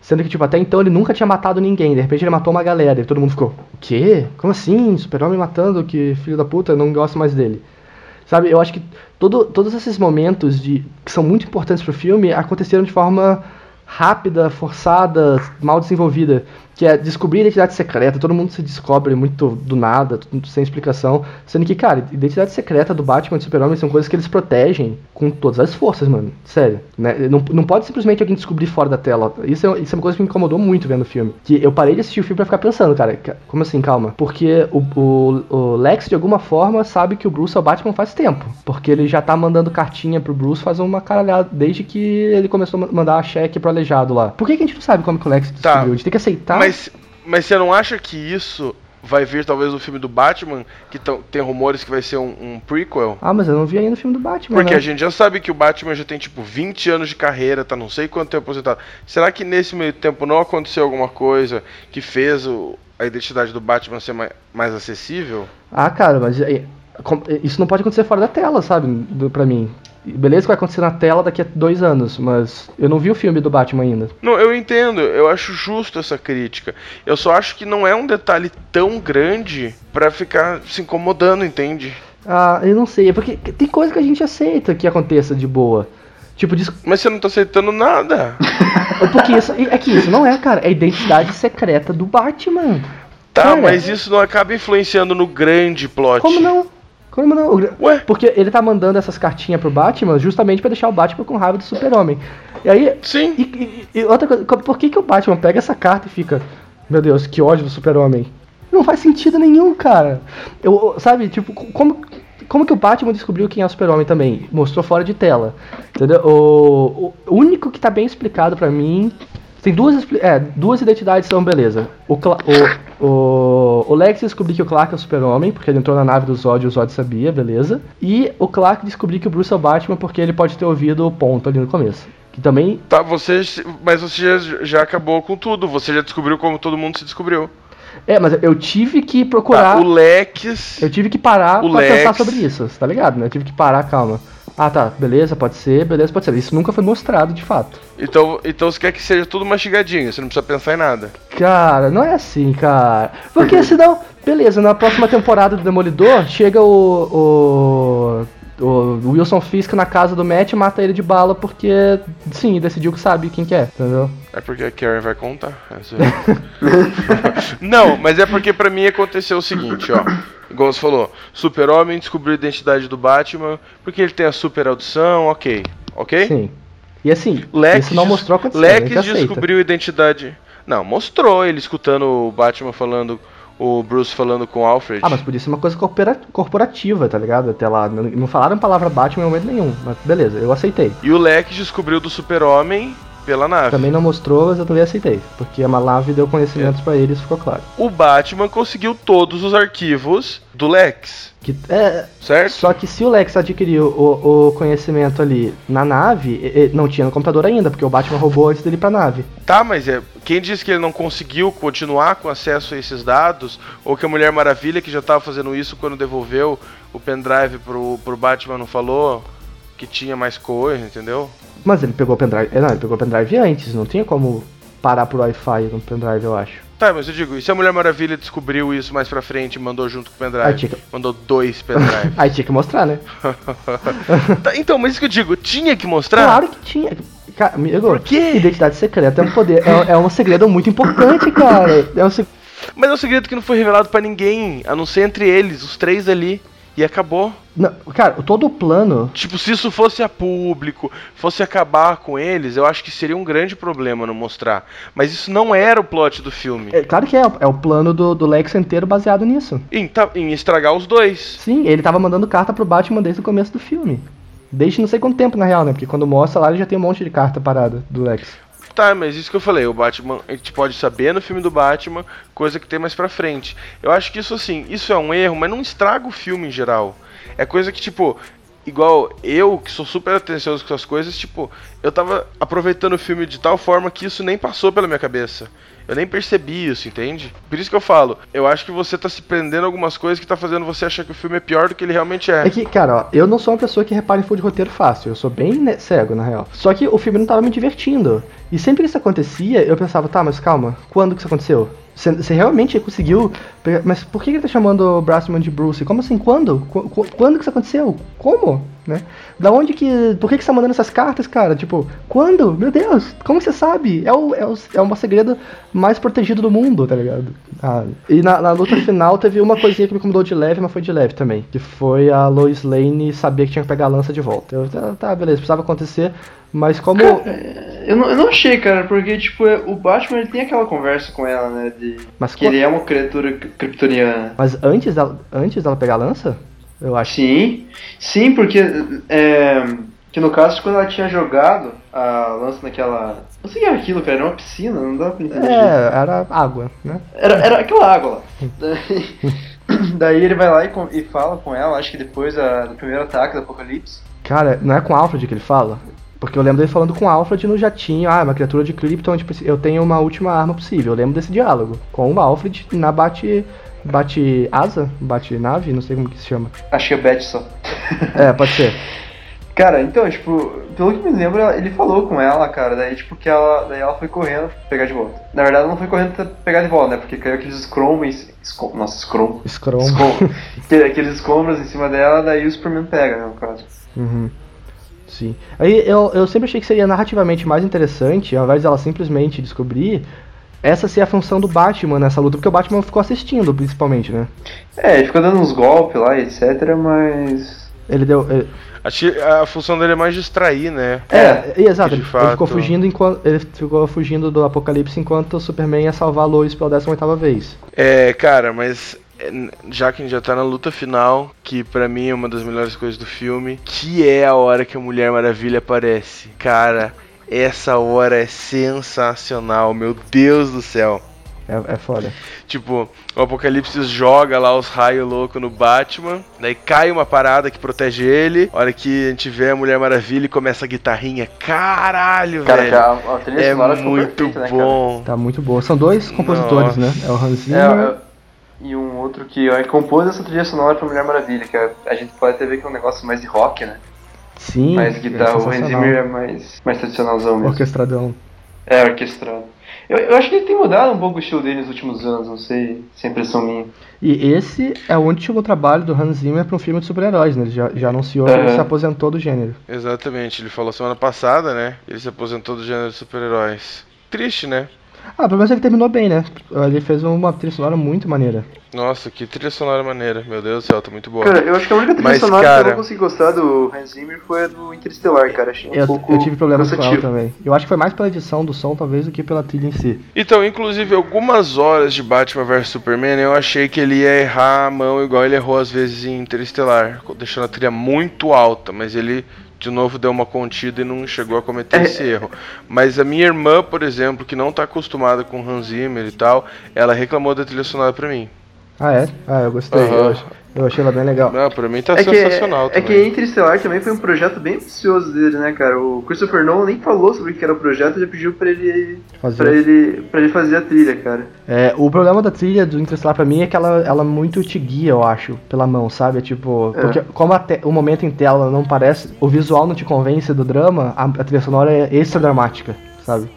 Sendo que, tipo, até então ele nunca tinha matado ninguém. De repente ele matou uma galera e todo mundo ficou: O quê? Como assim? Super-Homem matando? Que filho da puta, não gosto mais dele. Sabe, eu acho que todo, todos esses momentos de, que são muito importantes pro filme aconteceram de forma rápida, forçada, mal desenvolvida que é descobrir a identidade secreta, todo mundo se descobre muito do nada, sem explicação, sendo que, cara, identidade secreta do Batman e do Super-Homem são coisas que eles protegem com todas as forças, mano, sério, né, não, não pode simplesmente alguém descobrir fora da tela, isso é, isso é uma coisa que me incomodou muito vendo o filme, que eu parei de assistir o filme pra ficar pensando, cara, como assim, calma, porque o, o, o Lex, de alguma forma, sabe que o Bruce é o Batman faz tempo, porque ele já tá mandando cartinha pro Bruce faz uma caralhada, desde que ele começou a mandar cheque pro aleijado lá. Por que, que a gente não sabe como que o Lex tá, descobriu? Tá. A gente tem que aceitar mas, mas você não acha que isso vai vir talvez no filme do Batman, que tem rumores que vai ser um, um, prequel? Ah, mas eu não vi ainda o filme do Batman. Porque né? a gente já sabe que o Batman já tem tipo 20 anos de carreira, tá não sei quanto tempo aposentado. Será que nesse meio tempo não aconteceu alguma coisa que fez o, a identidade do Batman ser mais, mais acessível? Ah, cara, mas é, isso não pode acontecer fora da tela, sabe? Do, pra mim. Beleza que vai acontecer na tela daqui a dois anos, mas eu não vi o filme do Batman ainda. Não, eu entendo, eu acho justo essa crítica. Eu só acho que não é um detalhe tão grande para ficar se incomodando, entende? Ah, eu não sei, é porque tem coisa que a gente aceita que aconteça de boa. Tipo, diz... Mas você não tá aceitando nada. é porque isso, é que isso não é, cara, é a identidade secreta do Batman. Tá, cara, mas isso não acaba influenciando no grande plot. Como não? Como não? Ué? Porque ele tá mandando essas cartinhas pro Batman justamente para deixar o Batman com raiva do super-homem. E aí. Sim. E, e, e, outra coisa, por que, que o Batman pega essa carta e fica. Meu Deus, que ódio do super-homem? Não faz sentido nenhum, cara. Eu, sabe, tipo, como, como que o Batman descobriu quem é o super-homem também? Mostrou fora de tela. Entendeu? O, o único que tá bem explicado para mim tem duas, é, duas identidades são beleza. O, o, o, o Lex descobriu que o Clark é o super-homem, porque ele entrou na nave do Zod e o Zod sabia, beleza. E o Clark descobriu que o Bruce é o Batman porque ele pode ter ouvido o ponto ali no começo. Que também. Tá, você. Mas você já, já acabou com tudo. Você já descobriu como todo mundo se descobriu. É, mas eu tive que procurar. Tá, o Lex. Eu tive que parar o pra Lex... pensar sobre isso, tá ligado? Né? Eu tive que parar, calma. Ah, tá, beleza, pode ser, beleza, pode ser. Isso nunca foi mostrado de fato. Então, então você quer que seja tudo mastigadinho, você não precisa pensar em nada. Cara, não é assim, cara. Porque senão, beleza, na próxima temporada do Demolidor, chega o, o, o Wilson Fisk na casa do Matt e mata ele de bala porque, sim, decidiu que sabe quem que é, entendeu? É porque a Karen vai contar. não, mas é porque pra mim aconteceu o seguinte, ó. Igual você falou, Super-Homem descobriu a identidade do Batman porque ele tem a super audição, ok. Ok? Sim. E assim, Lex, isso não mostrou acontecendo. Lex descobriu a identidade. Não, mostrou ele escutando o Batman falando, o Bruce falando com o Alfred. Ah, mas podia ser uma coisa corporativa, tá ligado? Até lá. Não falaram a palavra Batman em momento nenhum. Mas beleza, eu aceitei. E o Lex descobriu do Super-Homem pela nave. Também não mostrou, mas eu também aceitei. Porque a nave deu conhecimentos é. para eles, ficou claro. O Batman conseguiu todos os arquivos do Lex. Que, é, certo? Só que se o Lex adquiriu o, o conhecimento ali na nave, não tinha no computador ainda, porque o Batman roubou antes dele pra nave. Tá, mas é, quem disse que ele não conseguiu continuar com acesso a esses dados, ou que a Mulher Maravilha, que já estava fazendo isso quando devolveu o pendrive pro, pro Batman, não falou que tinha mais coisa, entendeu? Mas ele pegou o pendrive. Não, ele pegou o pendrive antes, não tinha como parar pro Wi-Fi no pendrive, eu acho. Tá, mas eu digo, e se a Mulher Maravilha descobriu isso mais pra frente e mandou junto com o pendrive? Que... Mandou dois pendrives. Aí tinha que mostrar, né? tá, então, mas isso que eu digo, tinha que mostrar? Claro que tinha. Cara, amigo, Por quê? Identidade secreta é um poder. É, é um segredo muito importante, cara. É um se... Mas é um segredo que não foi revelado para ninguém, a não ser entre eles, os três ali. E acabou. Não, cara, todo o plano. Tipo, se isso fosse a público, fosse acabar com eles, eu acho que seria um grande problema não mostrar. Mas isso não era o plot do filme. É, claro que é, é o plano do, do Lex inteiro baseado nisso. Em, tá, em estragar os dois. Sim, ele tava mandando carta pro Batman desde o começo do filme. Desde não sei quanto tempo, na real, né? Porque quando mostra lá, ele já tem um monte de carta parada do Lex. Tá, mas isso que eu falei, o Batman, a gente pode saber no filme do Batman, coisa que tem mais pra frente. Eu acho que isso assim, isso é um erro, mas não estraga o filme em geral. É coisa que, tipo, igual eu, que sou super atencioso com essas coisas, tipo, eu tava aproveitando o filme de tal forma que isso nem passou pela minha cabeça. Eu nem percebi isso, entende? Por isso que eu falo, eu acho que você tá se prendendo algumas coisas que tá fazendo você achar que o filme é pior do que ele realmente é. É que, cara, ó, eu não sou uma pessoa que repara em fundo de roteiro fácil, eu sou bem né, cego, na real. Só que o filme não tava me divertindo. E sempre que isso acontecia, eu pensava, tá, mas calma, quando que isso aconteceu? Você realmente conseguiu. Mas por que ele tá chamando o Brassman de Bruce? Como assim? Quando? Qu quando que isso aconteceu? Como? Né? Da onde que. Por que, que você tá mandando essas cartas, cara? Tipo, quando? Meu Deus, como você sabe? É o, é o, é o segredo mais protegido do mundo, tá ligado? Ah, e na, na, luta final teve uma coisinha que me incomodou de leve, mas foi de leve também. Que foi a Lois Lane saber que tinha que pegar a lança de volta. Eu, tá, tá beleza, precisava acontecer. Mas como. Cara, eu, não, eu não achei, cara, porque, tipo, o Batman ele tem aquela conversa com ela, né? De mas que ele é uma criatura kryptoniana. Mas antes dela, antes dela pegar a lança? Eu acho. Sim, sim, porque. É, que no caso, quando ela tinha jogado a lança naquela. Não sei o que era aquilo, cara, era uma piscina, não dá pra entender. É, era água, né? Era, era aquela água lá. Daí ele vai lá e, e, fala com ela, acho que depois a, do primeiro ataque do Apocalipse. Cara, não é com Alfred que ele fala? Porque eu lembro dele falando com Alfred no jatinho, ah, uma criatura de Krypton, tipo, eu tenho uma última arma possível. Eu lembro desse diálogo com o Alfred na bate bate asa, bate nave, não sei como que se chama. Acho que é Bat só. é, pode ser. Cara, então, tipo, pelo que me lembro, ele falou com ela, cara, daí tipo que ela, daí ela foi correndo pegar de volta. Na verdade, ela não foi correndo pra pegar de volta, né? Porque caiu aqueles escombros, escom, nossa, escrom. Escrom. aqueles escombros em cima dela, daí o Superman pega, né, no caso. Uhum. Sim. Aí eu, eu sempre achei que seria narrativamente mais interessante, ao invés dela simplesmente descobrir, essa ser a função do Batman nessa luta, porque o Batman ficou assistindo, principalmente, né? É, ele ficou dando uns golpes lá, etc, mas. Ele deu. Ele... A, função dele é mais distrair, né? É, é exato. Ele, fato... ele, ficou fugindo enquanto. Ele ficou fugindo do apocalipse enquanto o Superman ia salvar a Lois pela 18 vez. É, cara, mas é, já que a gente já tá na luta final, que para mim é uma das melhores coisas do filme, que é a hora que a Mulher Maravilha aparece. Cara, essa hora é sensacional, meu Deus do céu. É, é foda. Tipo, o Apocalipse joga lá os raios loucos no Batman, daí cai uma parada que protege ele. Hora que a gente vê a Mulher Maravilha e começa a guitarrinha. Caralho, cara, velho. A, a trilha é muito perfeita, bom. Né, tá muito boa. São dois compositores, Nossa. né? É o Hans Zimmer. É, é, e um outro que ó, compôs essa trilha sonora pra Mulher Maravilha, que a, a gente pode até ver que é um negócio mais de rock, né? Sim. Mais guitarra, é o Hans Zimmer é mais, mais tradicionalzão mesmo. Orquestradão. É, orquestrado. Eu, eu acho que ele tem mudado um pouco o estilo dele nos últimos anos, não sei se é impressão minha. E esse é o último trabalho do Hans Zimmer para um filme de super-heróis, né? Ele já, já anunciou que ele se aposentou do gênero. Exatamente, ele falou semana passada, né? Ele se aposentou do gênero de super-heróis. Triste, né? Ah, pelo menos ele terminou bem, né? Ele fez uma trilha sonora muito maneira. Nossa, que trilha sonora maneira. Meu Deus do céu, tá muito boa. Cara, eu acho que a única trilha Mas, sonora cara... que eu não consegui gostar do Hans Zimmer foi a do Interstellar, cara. Achei um eu, pouco eu tive problemas cansativo. com ela também. Eu acho que foi mais pela edição do som, talvez, do que pela trilha em si. Então, inclusive, algumas horas de Batman vs Superman, eu achei que ele ia errar a mão igual ele errou às vezes em Interstellar, deixando a trilha muito alta, mas ele de novo deu uma contida e não chegou a cometer é. esse erro. Mas a minha irmã, por exemplo, que não está acostumada com Hans Zimmer e tal, ela reclamou da trilha sonora pra mim. Ah, é? Ah, eu gostei. Uhum. Eu, eu, achei ela bem legal. Não, pra mim tá é sensacional que, é, também. É que Interstellar também foi um projeto bem ambicioso dele, né, cara? O Christopher Nolan nem falou sobre o que era o projeto, já pediu pra ele fazer, pra ele, pra ele fazer a trilha, cara. É, o problema da trilha do Interstellar pra mim é que ela, ela muito te guia, eu acho, pela mão, sabe? É tipo, é. porque como te, o momento em tela não parece, o visual não te convence do drama, a, a trilha sonora é extra dramática, sabe?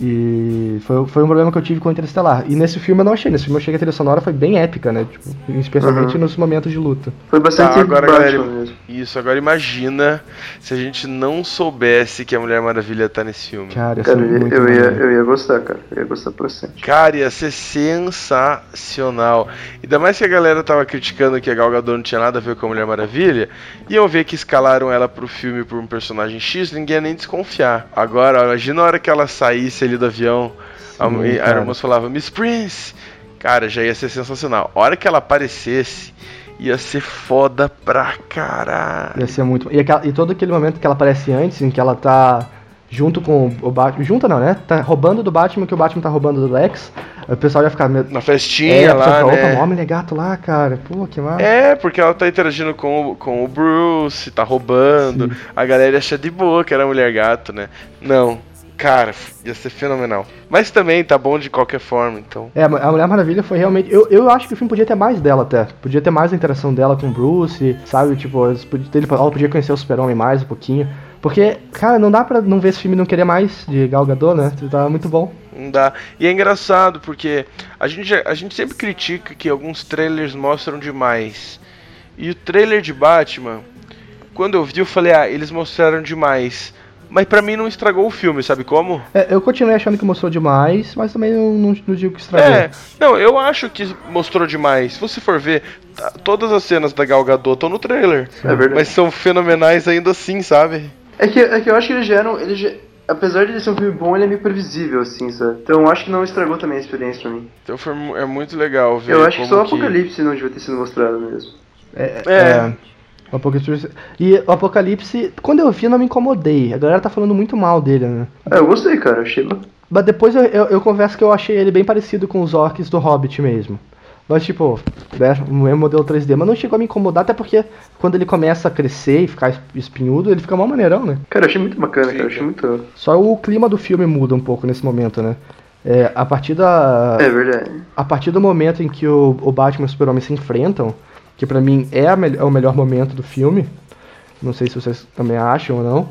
E foi, foi um problema que eu tive com o Interestelar. E nesse filme eu não achei. Nesse filme eu achei que a trilha sonora foi bem épica, né? Tipo, especialmente uhum. nos momentos de luta. Foi bastante tá, agora, galera, mesmo. Isso, agora imagina se a gente não soubesse que a Mulher Maravilha tá nesse filme. Cara, cara eu, eu, ia, eu ia gostar, cara. Eu ia gostar bastante. Cara, ia ser sensacional. Ainda mais que a galera tava criticando que a Gal Gadot não tinha nada a ver com a Mulher Maravilha. Iam ver que escalaram ela pro filme por um personagem X, ninguém ia nem desconfiar. Agora, imagina a hora que ela saísse ali do avião. Sim, a, a moça falava, Miss Prince. Cara, já ia ser sensacional. A hora que ela aparecesse, ia ser foda pra caralho. Ia ser muito. E, aquela, e todo aquele momento que ela aparece antes, em que ela tá junto com o Batman. Junta não, né? Tá roubando do Batman que o Batman tá roubando do Lex. O pessoal ia ficar. Na festinha é, lá. Fala, né? Opa, homem é gato lá, cara. Pô, que massa. É, porque ela tá interagindo com o, com o Bruce, tá roubando. Sim. A galera acha de boa que era mulher gato, né? Não. Cara, ia ser fenomenal. Mas também tá bom de qualquer forma, então. É, a Mulher Maravilha foi realmente. Eu, eu acho que o filme podia ter mais dela até. Podia ter mais a interação dela com o Bruce, sabe? Tipo, ela podia conhecer o Super-Homem mais um pouquinho. Porque, cara, não dá pra não ver esse filme e não querer mais de Gal Gadot, né? Tá muito bom. Não dá. E é engraçado porque a gente, a gente sempre critica que alguns trailers mostram demais. E o trailer de Batman, quando eu vi, eu falei, ah, eles mostraram demais. Mas para mim não estragou o filme, sabe como? É, eu continuei achando que mostrou demais, mas também não, não, não digo que estragou. É, não, eu acho que mostrou demais. Se você for ver, tá, todas as cenas da Gal Gadot estão no trailer. É verdade. Mas são fenomenais ainda assim, sabe? É que, é que eu acho que eles geram. Eles, apesar de ele ser um filme bom, ele é meio previsível, assim, sabe? Então eu acho que não estragou também a experiência pra mim. Então foi, é muito legal ver. Eu acho que só o Apocalipse não devia ter sido mostrado mesmo. É. é. é. O Apocalipse. E o Apocalipse, quando eu vi, eu não me incomodei. A galera tá falando muito mal dele, né? É, eu gostei, cara. Achei. Mas depois eu, eu, eu, confesso que eu achei ele bem parecido com os orcs do Hobbit mesmo. Mas, tipo, né, o mesmo modelo 3D. Mas não chegou a me incomodar, até porque quando ele começa a crescer e ficar espinhudo, ele fica mal maneirão, né? Cara, eu achei muito bacana, cara. Eu achei muito. Só o clima do filme muda um pouco nesse momento, né? É, a partir da. É verdade. A partir do momento em que o, o Batman e o Super-Homem se enfrentam, que para mim é, é o melhor momento do filme. Não sei se vocês também acham ou não.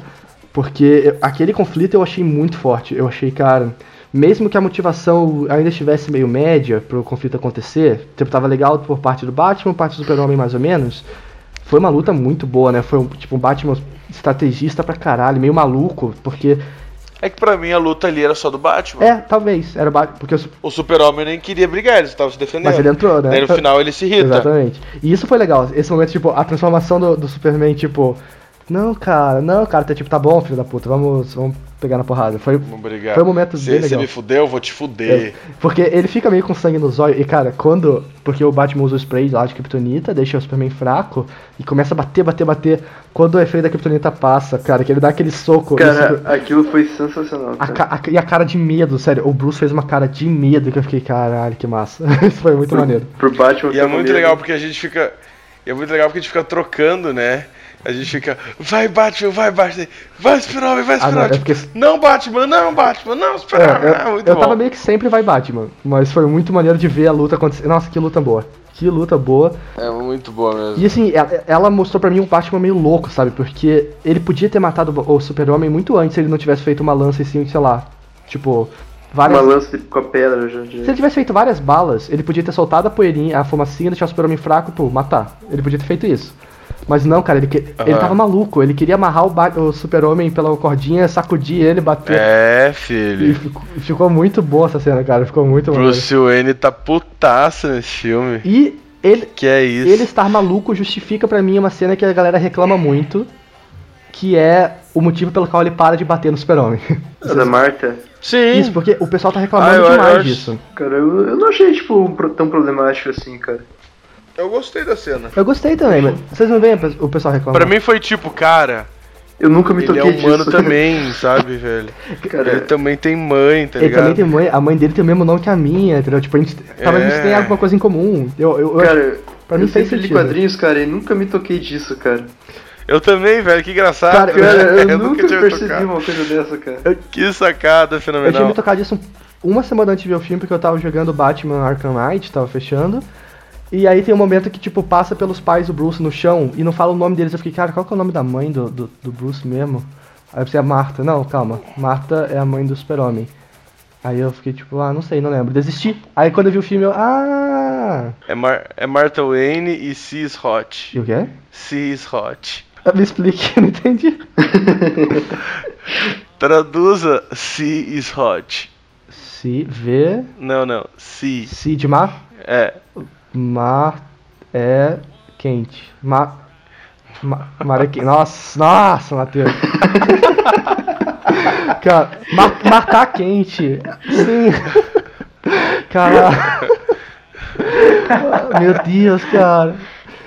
Porque aquele conflito eu achei muito forte. Eu achei, cara, mesmo que a motivação ainda estivesse meio média pro conflito acontecer, tipo, tava legal por parte do Batman, parte do Super-Homem mais ou menos. Foi uma luta muito boa, né? Foi um, tipo um Batman estrategista pra caralho, meio maluco, porque é que pra mim a luta ali era só do Batman. É, talvez. Era o Batman. Porque o Super-Homem nem queria brigar, ele estava se defendendo. Mas ele entrou, né? Aí no final ele se irrita. Exatamente. E isso foi legal. Esse momento, tipo, a transformação do, do Superman, tipo, Não, cara, não, cara, tá tipo, tá bom, filho da puta, vamos, vamos pegar na porrada. Foi, Obrigado. foi um momento se, bem se legal. me fuder, eu vou te fuder. É, porque ele fica meio com sangue nos olhos. E, cara, quando. Porque o Batman usa o spray lá de Kryptonita, deixa o Superman fraco e começa a bater, bater, bater. Quando o efeito da Kryptonita passa, cara, que ele dá aquele soco. Cara, isso- aquilo foi sensacional. a a- e a cara de medo, sério. O Bruce fez uma cara de medo que eu fiquei, caralho, que massa. Isso foi muito maneiro. Pro Batman. E é muito medo. legal porque a gente fica. E é muito legal porque a gente fica trocando, né? A gente fica, vai Batman, vai Batman, vai Super-Homem, vai Ah, não, Super-Homem. é porque- não Batman, não Batman, não É, Super-Homem. eu, Ah, muito eu bom. tava meio que sempre vai Batman, mas foi muito maneiro de ver a luta acontecer. Nossa, que luta boa. Que luta boa. É muito boa mesmo. E assim, ela, ela mostrou pra mim um Batman meio louco, sabe? Porque ele podia ter matado o Super-Homem muito antes se ele não tivesse feito uma lança assim, sei lá. Tipo, várias. Uma lança com a pedra já. Se ele tivesse feito várias balas, ele podia ter soltado a poeirinha, a fumacinha, deixar o Super-Homem fraco, pô, matar. Ele podia ter feito isso. Mas não, cara, ele, que... ele Aham. tava maluco. Ele queria amarrar o, Ba- o Super-Homem pela cordinha, sacudir ele, bater. É, E filho. ficou, ficou muito boa essa cena, cara. Ficou muito maneiro. Bruce Wayne tá putaça nesse filme. E ele, Que é isso. ele estar maluco justifica pra mim uma cena que a galera reclama muito, que é o motivo pelo qual ele para de bater no super-homem. A da Marta. Sim. Isso, porque o pessoal tá reclamando Ah, eu- eu demais acho- disso. Cara, eu, eu não achei, tipo, um tão problemático assim, cara. Eu gostei da cena. Eu gostei também, mas vocês não veem o pessoal reclamando? Pra mim foi tipo, cara, Eu nunca me ele é toquei humano disso. também, sabe, velho? Cara, Ele também tem mãe, tá Ele ligado? também tem mãe, a mãe dele tem o mesmo nome que a minha, entendeu? Tipo, a gente, talvez a gente É. tenha alguma coisa em comum. Eu, eu, eu- cara pra mim eu fez sempre li quadrinhos, cara, e nunca me toquei disso, cara. Eu também, velho, que engraçado. Cara, Cara, eu, eu nunca tinha percebi tocado. uma coisa dessa, cara. Que sacada eu tinha fenomenal. me tocado disso uma semana antes de ver o filme, porque eu tava jogando Batman Arkham Knight, tava fechando. E aí tem um momento que, tipo, passa pelos pais do Bruce no chão e não fala o nome deles. Eu fiquei, cara, qual que é o nome da mãe do, do, do Bruce mesmo? Aí eu pensei, é Marta. Não, calma. Marta é a mãe do super-homem. Aí eu fiquei tipo, ah, não sei, não lembro. Desisti. Aí quando eu vi o filme, eu, ah... É, Mar é Martha Wayne e Cis Hot. E o quê? Cis Hot. Me explique, eu não entendi. Traduza Cis Hot. Se vê... Não, não. Si. Se de mar... É. Mar é quente. Mar. Ma, mar é quente. Nossa, nossa, Matheus. Cara, mar, mar tá quente. Sim. Cara. Meu Deus, cara.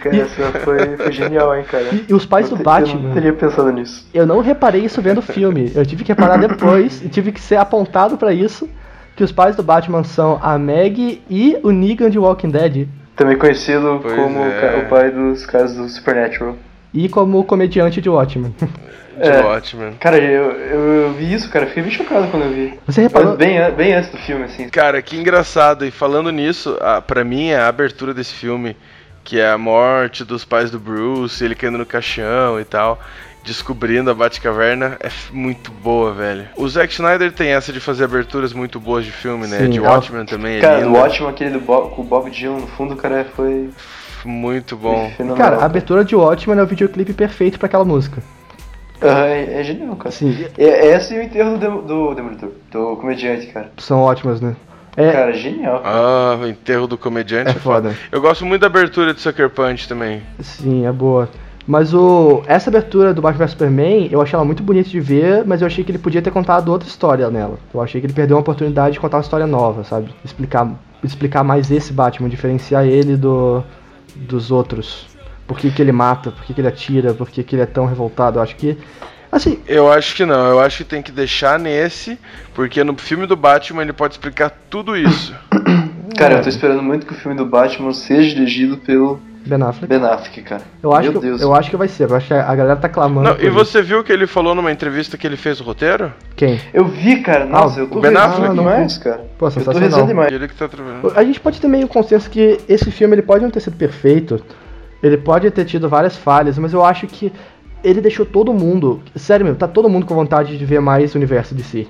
Cara, essa foi, foi genial, hein, cara. E, e os pais do Eu não Batman. teria pensado nisso. Eu não reparei isso vendo o filme. Eu tive que reparar depois e tive que ser apontado pra isso. Que os pais do Batman são a Meg e o Negan de Walking Dead. Também conhecido Pois como o é. o pai dos caras do Supernatural. E como o comediante de Watchmen. De É. Watchmen. Cara, eu, eu, eu vi isso, cara, fiquei bem chocado quando eu vi. Você reparou? Bem, bem antes do filme, assim. Cara, que engraçado. E falando nisso, a, pra mim a abertura desse filme, que é a morte dos pais do Bruce, ele caindo no caixão e tal, descobrindo a Batcaverna, é muito boa, velho. O Zack Snyder tem essa de fazer aberturas muito boas de filme, né? Sim, de ela- Watchmen também. é Cara, o linda. ótimo aquele do Bob, com o Bob Dylan no fundo, cara, foi Muito bom. fenomenal. Cara, a abertura de Watchmen é o videoclipe perfeito pra aquela música. É, é genial, cara. Assim, É, é esse e o enterro do, do Demolidor, do comediante, cara. são ótimas, né? É, Cara, genial. Ah, o enterro do comediante. é foda. Eu gosto muito da abertura de Sucker Punch também. Sim, é boa. Mas o essa abertura do Batman vs Superman, eu achei ela muito bonita de ver, mas eu achei que ele podia ter contado outra história nela. Eu achei que ele perdeu uma oportunidade de contar uma história nova, sabe? Explicar, explicar mais esse Batman, diferenciar ele do dos outros. Por que, que ele mata, por que, que ele atira, por que, que ele é tão revoltado. Eu acho que. Assim, Eu acho que não, eu acho que tem que deixar nesse, porque no filme do Batman ele pode explicar tudo isso. Cara, eu tô esperando muito que o filme do Batman seja dirigido pelo Ben Affleck. Ben Affleck, cara. Eu acho, Meu que, Deus. eu acho que vai ser. Eu acho que a galera tá clamando. Não, e isso. você viu que ele falou numa entrevista que ele fez o roteiro? Quem? Eu vi, cara. Nossa, Ah, eu tô o Ben Affleck? demais, cara. Pô, eu tô sensacional. rezando demais. Ele que tá trabalhando. A gente pode ter meio consenso que esse filme ele pode não ter sido perfeito, ele pode ter tido várias falhas, mas eu acho que ele deixou todo mundo, sério mesmo, tá todo mundo com vontade de ver mais o universo de si.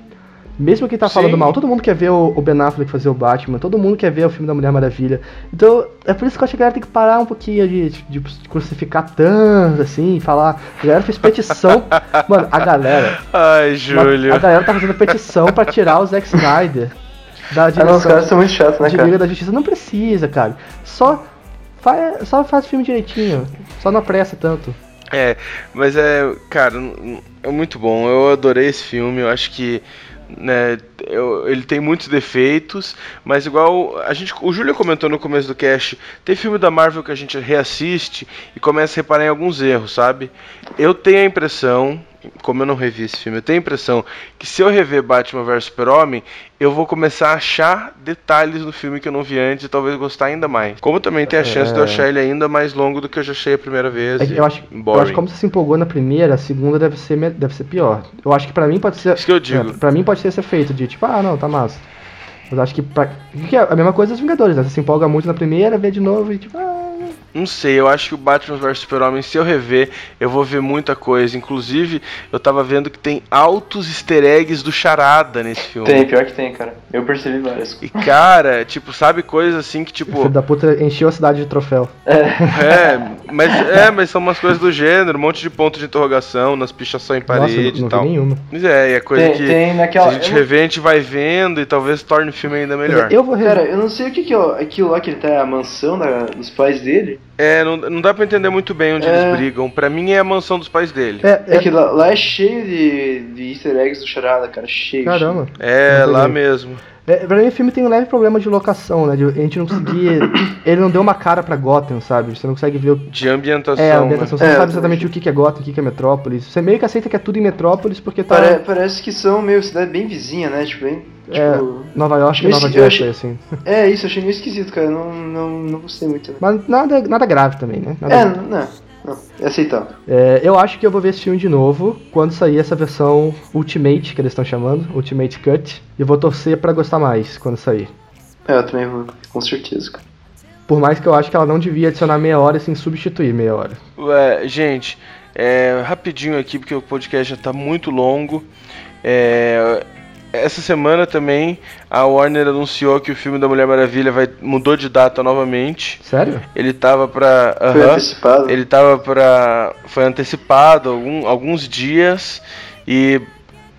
Mesmo quem tá Sim. falando mal, todo mundo quer ver o, o Ben Affleck fazer o Batman, todo mundo quer ver o filme da Mulher Maravilha. Então, é por isso que eu acho que a galera tem que parar um pouquinho de, de, de crucificar tanto, assim, falar. A galera fez petição. Mano, a galera. Ai, Júlio. A galera tá fazendo petição pra tirar o Zack Snyder da Ah, não, os direção caras são muito chatos, né, de cara? Liga da Justiça. Não precisa, cara. Só faz, só faz o filme direitinho. Só não apressa tanto. É, mas é, cara, é muito bom. Eu adorei esse filme. Eu acho que né, eu, ele tem muitos defeitos, mas igual a gente, o Júlio comentou no começo do cast, tem filme da Marvel que a gente reassiste e começa a reparar em alguns erros, sabe? Eu tenho a impressão como eu não revi esse filme, eu tenho a impressão que se eu rever Batman vs Super-Homem, eu vou começar a achar detalhes no filme que eu não vi antes e talvez gostar ainda mais. Como também tem a chance é... de eu é. achar ele ainda mais longo do que eu já achei a primeira vez. É eu, acho, eu acho que como você se empolgou na primeira, a segunda deve ser, deve ser pior. Eu acho que pra mim pode ser. Isso que eu digo. É, pra mim pode ser esse efeito de tipo, ah, não, tá massa. Mas acho que, pra, que é a mesma coisa dos Vingadores, né? Você se empolga muito na primeira, vê de novo e tipo, ah, não sei, eu acho que o Batman vs Super-Homem, se eu rever, eu vou ver muita coisa. Inclusive, eu tava vendo que tem altos easter eggs do Charada nesse filme. Tem, pior que tem, cara. Eu percebi várias. E, cara, tipo, sabe coisas assim que, tipo. O filho da puta encheu a cidade de troféu. É. é, mas, é, mas são umas coisas do gênero, um monte de ponto de interrogação nas pichações em parede Nossa, não, não e tal. nenhuma. Mas é, é coisa tem, que tem naquela... se a gente rever, a gente vai vendo e talvez torne o filme ainda melhor. Eu vou rever. Cara, eu não sei o que, que é aquilo lá que ele tá, a mansão da, dos pais dele. É, não, não dá pra entender muito bem onde é... eles brigam. Pra mim é a mansão dos pais dele. É, é... é que lá, lá, é cheio de, de easter eggs do Charada, cara. Cheio. Caramba. Cheio. É, lá mesmo. É, pra mim o filme tem um leve problema de locação, né? De, a gente não conseguia. ele não deu uma cara pra Gotham, sabe? Você não consegue ver o. De ambientação. É, ambientação. Né? Você é, não sabe exatamente o que é Gotham, o que é Metrópolis. Você meio que aceita que é tudo em Metrópolis porque tá. Pare, parece que são meio cidade bem vizinha, né? Tipo, bem. É, tipo, Nova York e Nova Jersey, achei... assim. É, isso, achei meio esquisito, cara. Não, não, não gostei muito. Né? Mas nada, nada grave também, né? Nada é, grave. não. Não, é aceitável. É, eu acho que eu vou ver esse filme de novo quando sair essa versão Ultimate, que eles estão chamando, Ultimate Cut. E eu vou torcer para gostar mais quando sair. É, eu também vou, com certeza, cara. Por mais que eu acho que ela não devia adicionar meia hora sem substituir meia hora. Ué, gente, é, rapidinho aqui, porque o podcast já tá muito longo. É, essa semana também a Warner anunciou que o filme da Mulher Maravilha vai mudou de data novamente. Sério? Ele tava para uh -huh, Foi antecipado. Ele tava para foi antecipado algum, alguns dias e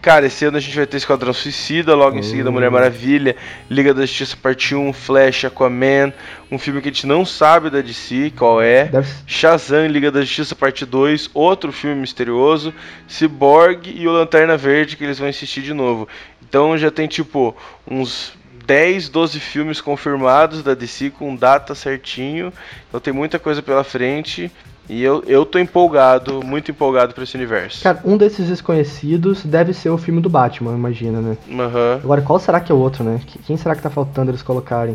Cara, esse ano a gente vai ter Esquadrão Suicida, logo em seguida Mulher hum. Maravilha, Liga da Justiça Parte 1, Flash, Aquaman, um filme que a gente não sabe da DC qual é, Deve... Shazam, Liga da Justiça Parte 2, outro filme misterioso, Cyborg e o Lanterna Verde que eles vão insistir de novo. Então já tem tipo uns 10, 12 filmes confirmados da DC com data certinho. Então tem muita coisa pela frente. E eu, eu tô empolgado, muito empolgado pra esse universo. Cara, um desses desconhecidos deve ser o filme do Batman, imagina, né? Uhum. Agora, qual será que é o outro, né? Quem será que tá faltando eles colocarem?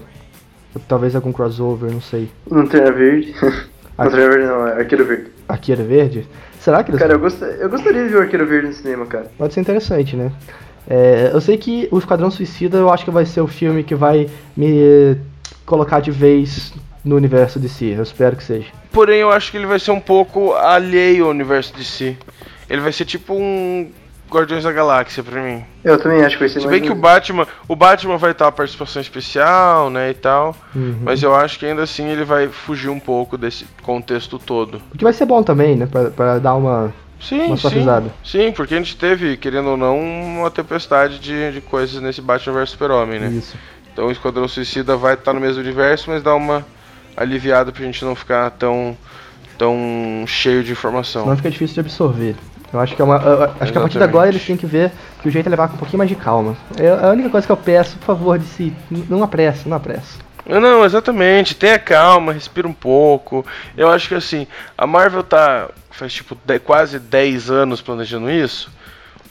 Talvez algum crossover, não sei. Lanterna Verde. Lanterna Verde não, é Arqueiro Verde. Arqueiro Verde? Será que eles... Cara, eu, gost... eu gostaria de ver o Arqueiro Verde no cinema, cara. Pode ser interessante, né? É, eu sei que o Esquadrão Suicida eu acho que vai ser o filme que vai me colocar de vez no universo de si. Eu espero que seja. Porém, eu acho que ele vai ser um pouco alheio ao universo de si. Ele vai ser tipo um Guardiões da Galáxia pra mim. Eu também acho que vai ser Se bem que o Batman, o Batman vai estar a participação especial, né, e tal, uhum. mas eu acho que ainda assim ele vai fugir um pouco desse contexto todo. O que vai ser bom também, né, pra, pra dar uma Sim, sim, sim, porque a gente teve, querendo ou não, uma tempestade de, de coisas nesse Batman vs Super-Homem, né? Isso. Então o Esquadrão Suicida vai estar no mesmo universo, mas dá uma aliviada pra gente não ficar tão, tão cheio de informação. Não fica difícil de absorver. Eu acho que é uma. acho que a partir de agora eles têm que ver que o jeito é levar com um pouquinho mais de calma. É a única coisa que eu peço, por favor, de si, não apresse, não apresse. Não, exatamente. Tenha calma, respira um pouco. Eu acho que assim, a Marvel tá faz tipo de, quase 10 anos planejando isso.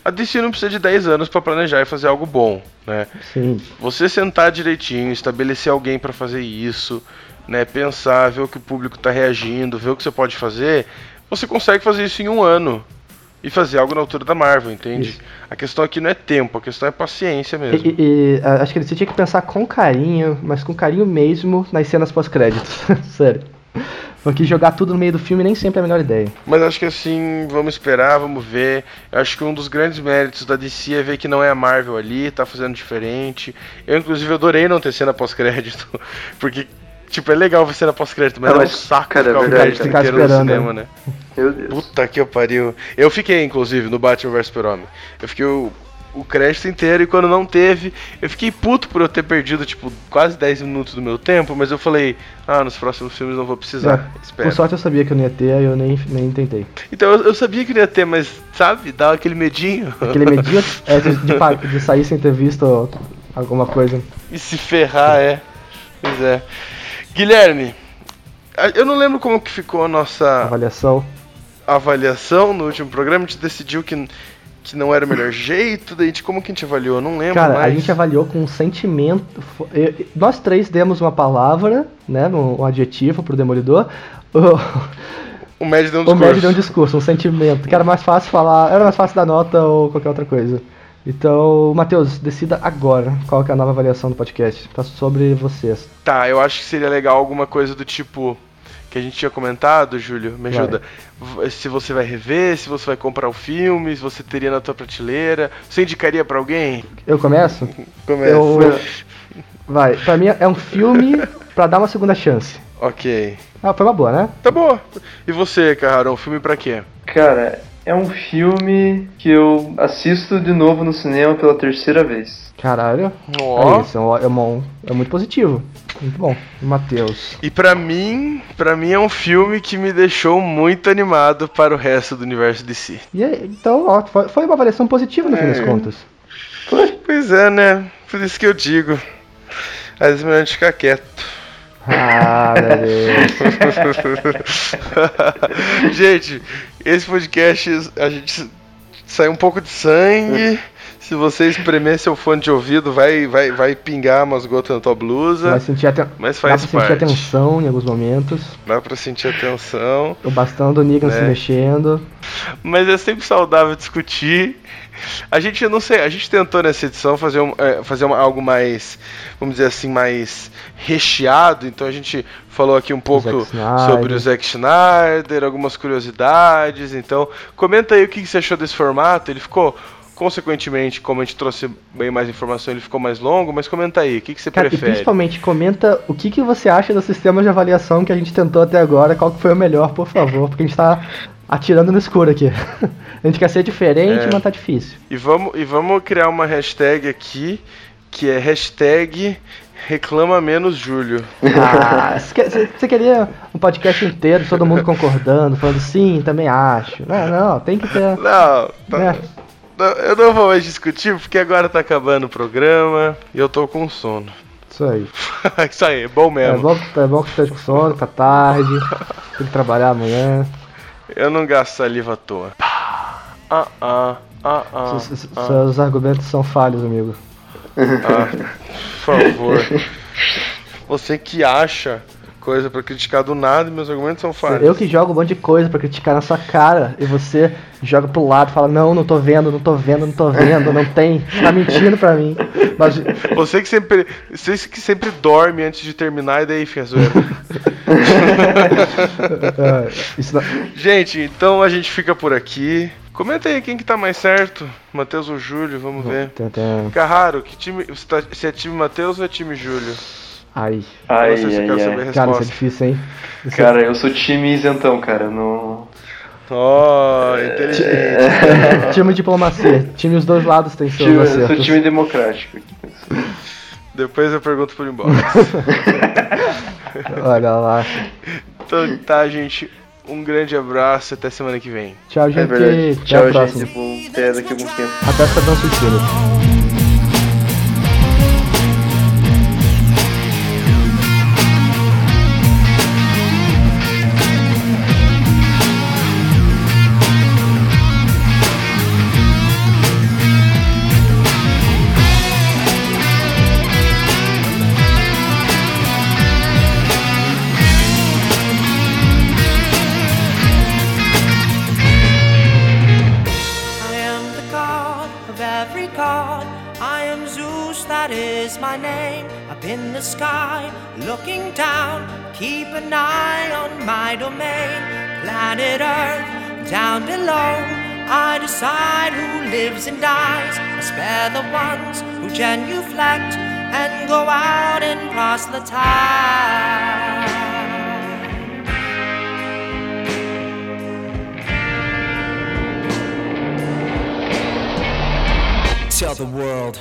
A DC não precisa de 10 anos para planejar e fazer algo bom, né? Sim. Você sentar direitinho, estabelecer alguém para fazer isso, né, pensar, ver o que o público está reagindo, ver o que você pode fazer, você consegue fazer isso em um ano e fazer algo na altura da Marvel, entende? Isso. A questão aqui não é tempo, a questão é paciência mesmo. E, e, acho que você tinha que pensar com carinho, mas com carinho mesmo nas cenas pós-créditos. Sério. Porque jogar tudo no meio do filme nem sempre é a melhor ideia. Mas acho que assim, vamos esperar, vamos ver. Eu acho que um dos grandes méritos da DC é ver que não é a Marvel ali, tá fazendo diferente. Eu, inclusive, adorei não ter cena pós-crédito, porque Tipo, é legal ver cena pós-crédito, mas, não, mas é um saco cara, ficar é verdade, o crédito inteiro no cinema, né? Meu Deus. Puta que eu pariu. Eu fiquei, inclusive, no Batman vs Super-Homem. Eu fiquei o crédito inteiro e quando não teve, eu fiquei puto por eu ter perdido, tipo, quase 10 minutos do meu tempo, mas eu falei, ah, nos próximos filmes não vou precisar. É, por sorte eu sabia que eu não ia ter, aí eu nem, nem tentei. Então eu, eu sabia que não ia ter, mas, sabe, dá aquele medinho. Aquele medinho é, de, de, de sair sem ter visto alguma coisa. E se ferrar, é. Pois é. Guilherme, eu não lembro como que ficou a nossa avaliação. Avaliação no último programa, a gente decidiu que que não era o melhor jeito, daí como que a gente avaliou, não lembro Cara, mais. a gente avaliou com um sentimento, nós três demos uma palavra, né, um adjetivo pro Demolidor, o médio deu um discurso. O médio deu um discurso, um sentimento, que era mais fácil falar, era mais fácil dar nota ou qualquer outra coisa. Então, Matheus, decida agora qual é a nova avaliação do podcast. Tá sobre vocês. Tá, eu acho que seria legal alguma coisa do tipo que a gente tinha comentado, Júlio, me ajuda. Vai. Se você vai rever, se você vai comprar o filme, se você teria na tua prateleira, você indicaria para alguém? Eu começo? Começa. Eu... Vai, pra mim é um filme para dar uma segunda chance. Ok. Ah, foi uma boa, né? Tá boa. E você, Carraro, um filme para quê? Cara, é um filme que eu assisto de novo no cinema pela terceira vez. Caralho. Oh. É isso, é, é, é muito positivo. Muito bom. Matheus. E para mim, para mim é um filme que me deixou muito animado para o resto do universo de si. E aí, então, ó, foi uma avaliação positiva no é. fim das é. contas. Pois é, né? Por isso que eu digo. Às vezes é melhor ficar quieto. Ah, gente, esse podcast a gente saiu um pouco de sangue. Se você espremer seu fone de ouvido, vai, vai, vai pingar umas gotas na tua blusa. Vai sentir até, mas faz dá pra parte. sentir a tensão em alguns momentos. Dá pra sentir a tensão. O bastão do Negan né? se mexendo. Mas é sempre saudável discutir. A gente, eu não sei, a gente tentou nessa edição fazer, um, é, fazer uma, algo mais, vamos dizer assim, mais recheado. Então a gente falou aqui um pouco o sobre o Zack Schneider, algumas curiosidades. Então, comenta aí o que você achou desse formato. Ele ficou Consequentemente, como a gente trouxe bem mais informação, ele ficou mais longo, mas comenta aí, o que, que você Cara, prefere? E principalmente, comenta o que, que você acha do sistema de avaliação que a gente tentou até agora, qual que foi o melhor, por favor, porque a gente tá atirando no escuro aqui. a gente quer ser diferente, é. mas tá difícil. E vamos, e vamos criar uma hashtag aqui, que é hashtag Reclama menos Júlio. Ah, você queria um podcast inteiro, todo mundo concordando, falando sim, também acho. Não, não, tem que ter. Não, tá, né? Eu não vou mais discutir porque agora tá acabando o programa e eu tô com sono. Isso aí. Isso aí, é bom mesmo. É bom, é bom que você tá com sono, tá tarde, tem que trabalhar amanhã. Eu não gasto saliva à toa. Ah, ah, ah, ah, seus, ah. seus argumentos são falhos, amigo. Ah, por favor. Você que acha coisa para criticar do nada e meus argumentos são falhos. Eu que jogo um monte de coisa para criticar na sua cara e você joga pro lado e fala: Não, não tô vendo, não tô vendo, não tô vendo, não tem. Você tá mentindo pra mim. Mas... Você que sempre. Você que sempre dorme antes de terminar e daí fica zoeira. É, gente, então a gente fica por aqui. Comenta aí quem que tá mais certo, Matheus ou Júlio, vamos ver. Carraro, que time. Você, tá, se é time Matheus ou é time Júlio? Ai. Ai, Nossa, ai, ai. Cara, isso é difícil, hein? Isso cara, é... eu sou time isentão, cara. Não. Oh, inteligente. É... time diplomacia. Time os dois lados tem seus time, acertos. Eu sou time democrático. Depois eu pergunto por embora. Olha lá. Então tá, gente. Um grande abraço até semana que vem. Tchau, gente. É Tchau, Tchau gente. Vou até daqui a algum tempo. Até essa dança suicida. decide who lives and dies. I spare the ones who genuflect and go out and proselytize. Tell the world.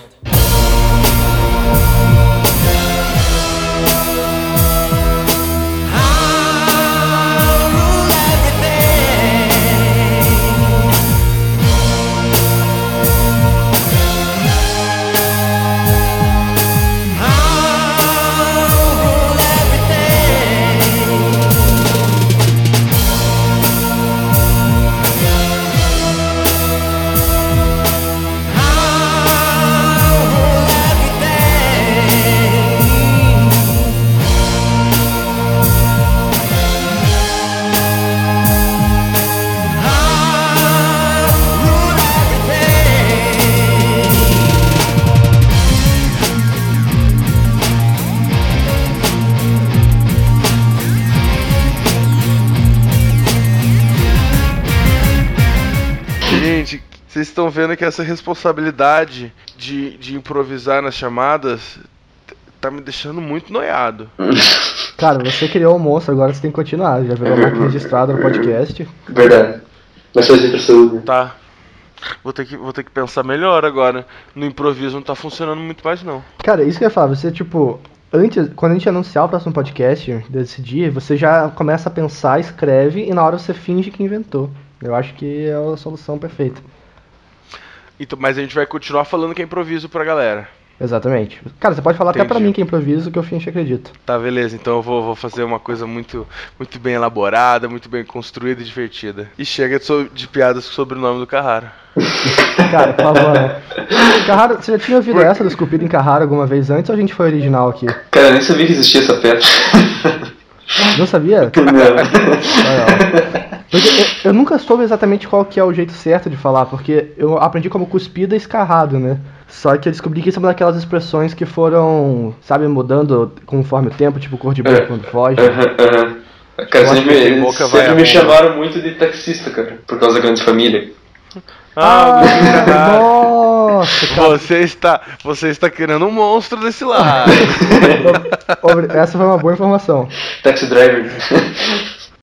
Estão vendo que essa responsabilidade de, de improvisar nas chamadas tá me deixando muito noiado. Cara, você criou um monstro, agora você tem que continuar. Já virou marca registrada no podcast. Verdade. Mas fazer saúde. Tá. Vou ter, que, vou ter que pensar melhor agora. No improviso não tá funcionando muito mais, não. Cara, isso que eu ia falar, você, tipo, antes, quando a gente anunciar o próximo podcast desse dia, você já começa a pensar, escreve e na hora você finge que inventou. Eu acho que é a solução perfeita. Então, mas a gente vai continuar falando que é improviso pra galera. Exatamente. Cara, você pode falar Entendi. até pra mim que é improviso, que eu finge acredito. Tá, beleza. Então eu vou, vou, fazer uma coisa muito, muito bem elaborada, muito bem construída e divertida. E chega de, de piadas sobre o nome do Carrara. Cara, por favor. Né? Carrara, você já tinha ouvido Por... essa do Esculpido em Carrara alguma vez antes ou a gente foi original aqui? Cara, eu nem sabia que existia essa pedra. Não sabia? Não. Porque eu, eu, nunca soube exatamente qual que é o jeito certo de falar, porque eu aprendi como cuspida e escarrado, né? Só que eu descobri que isso é uma daquelas expressões que foram, sabe, mudando conforme o tempo, tipo cor de boca é. quando foge. Uhum, uhum. Cara, sempre, me, sempre me chamaram muito de taxista, cara, por causa da grande família. Ah, ah nossa, cara. Você está, você está criando um monstro desse lado. Essa foi uma boa informação. Taxi driver.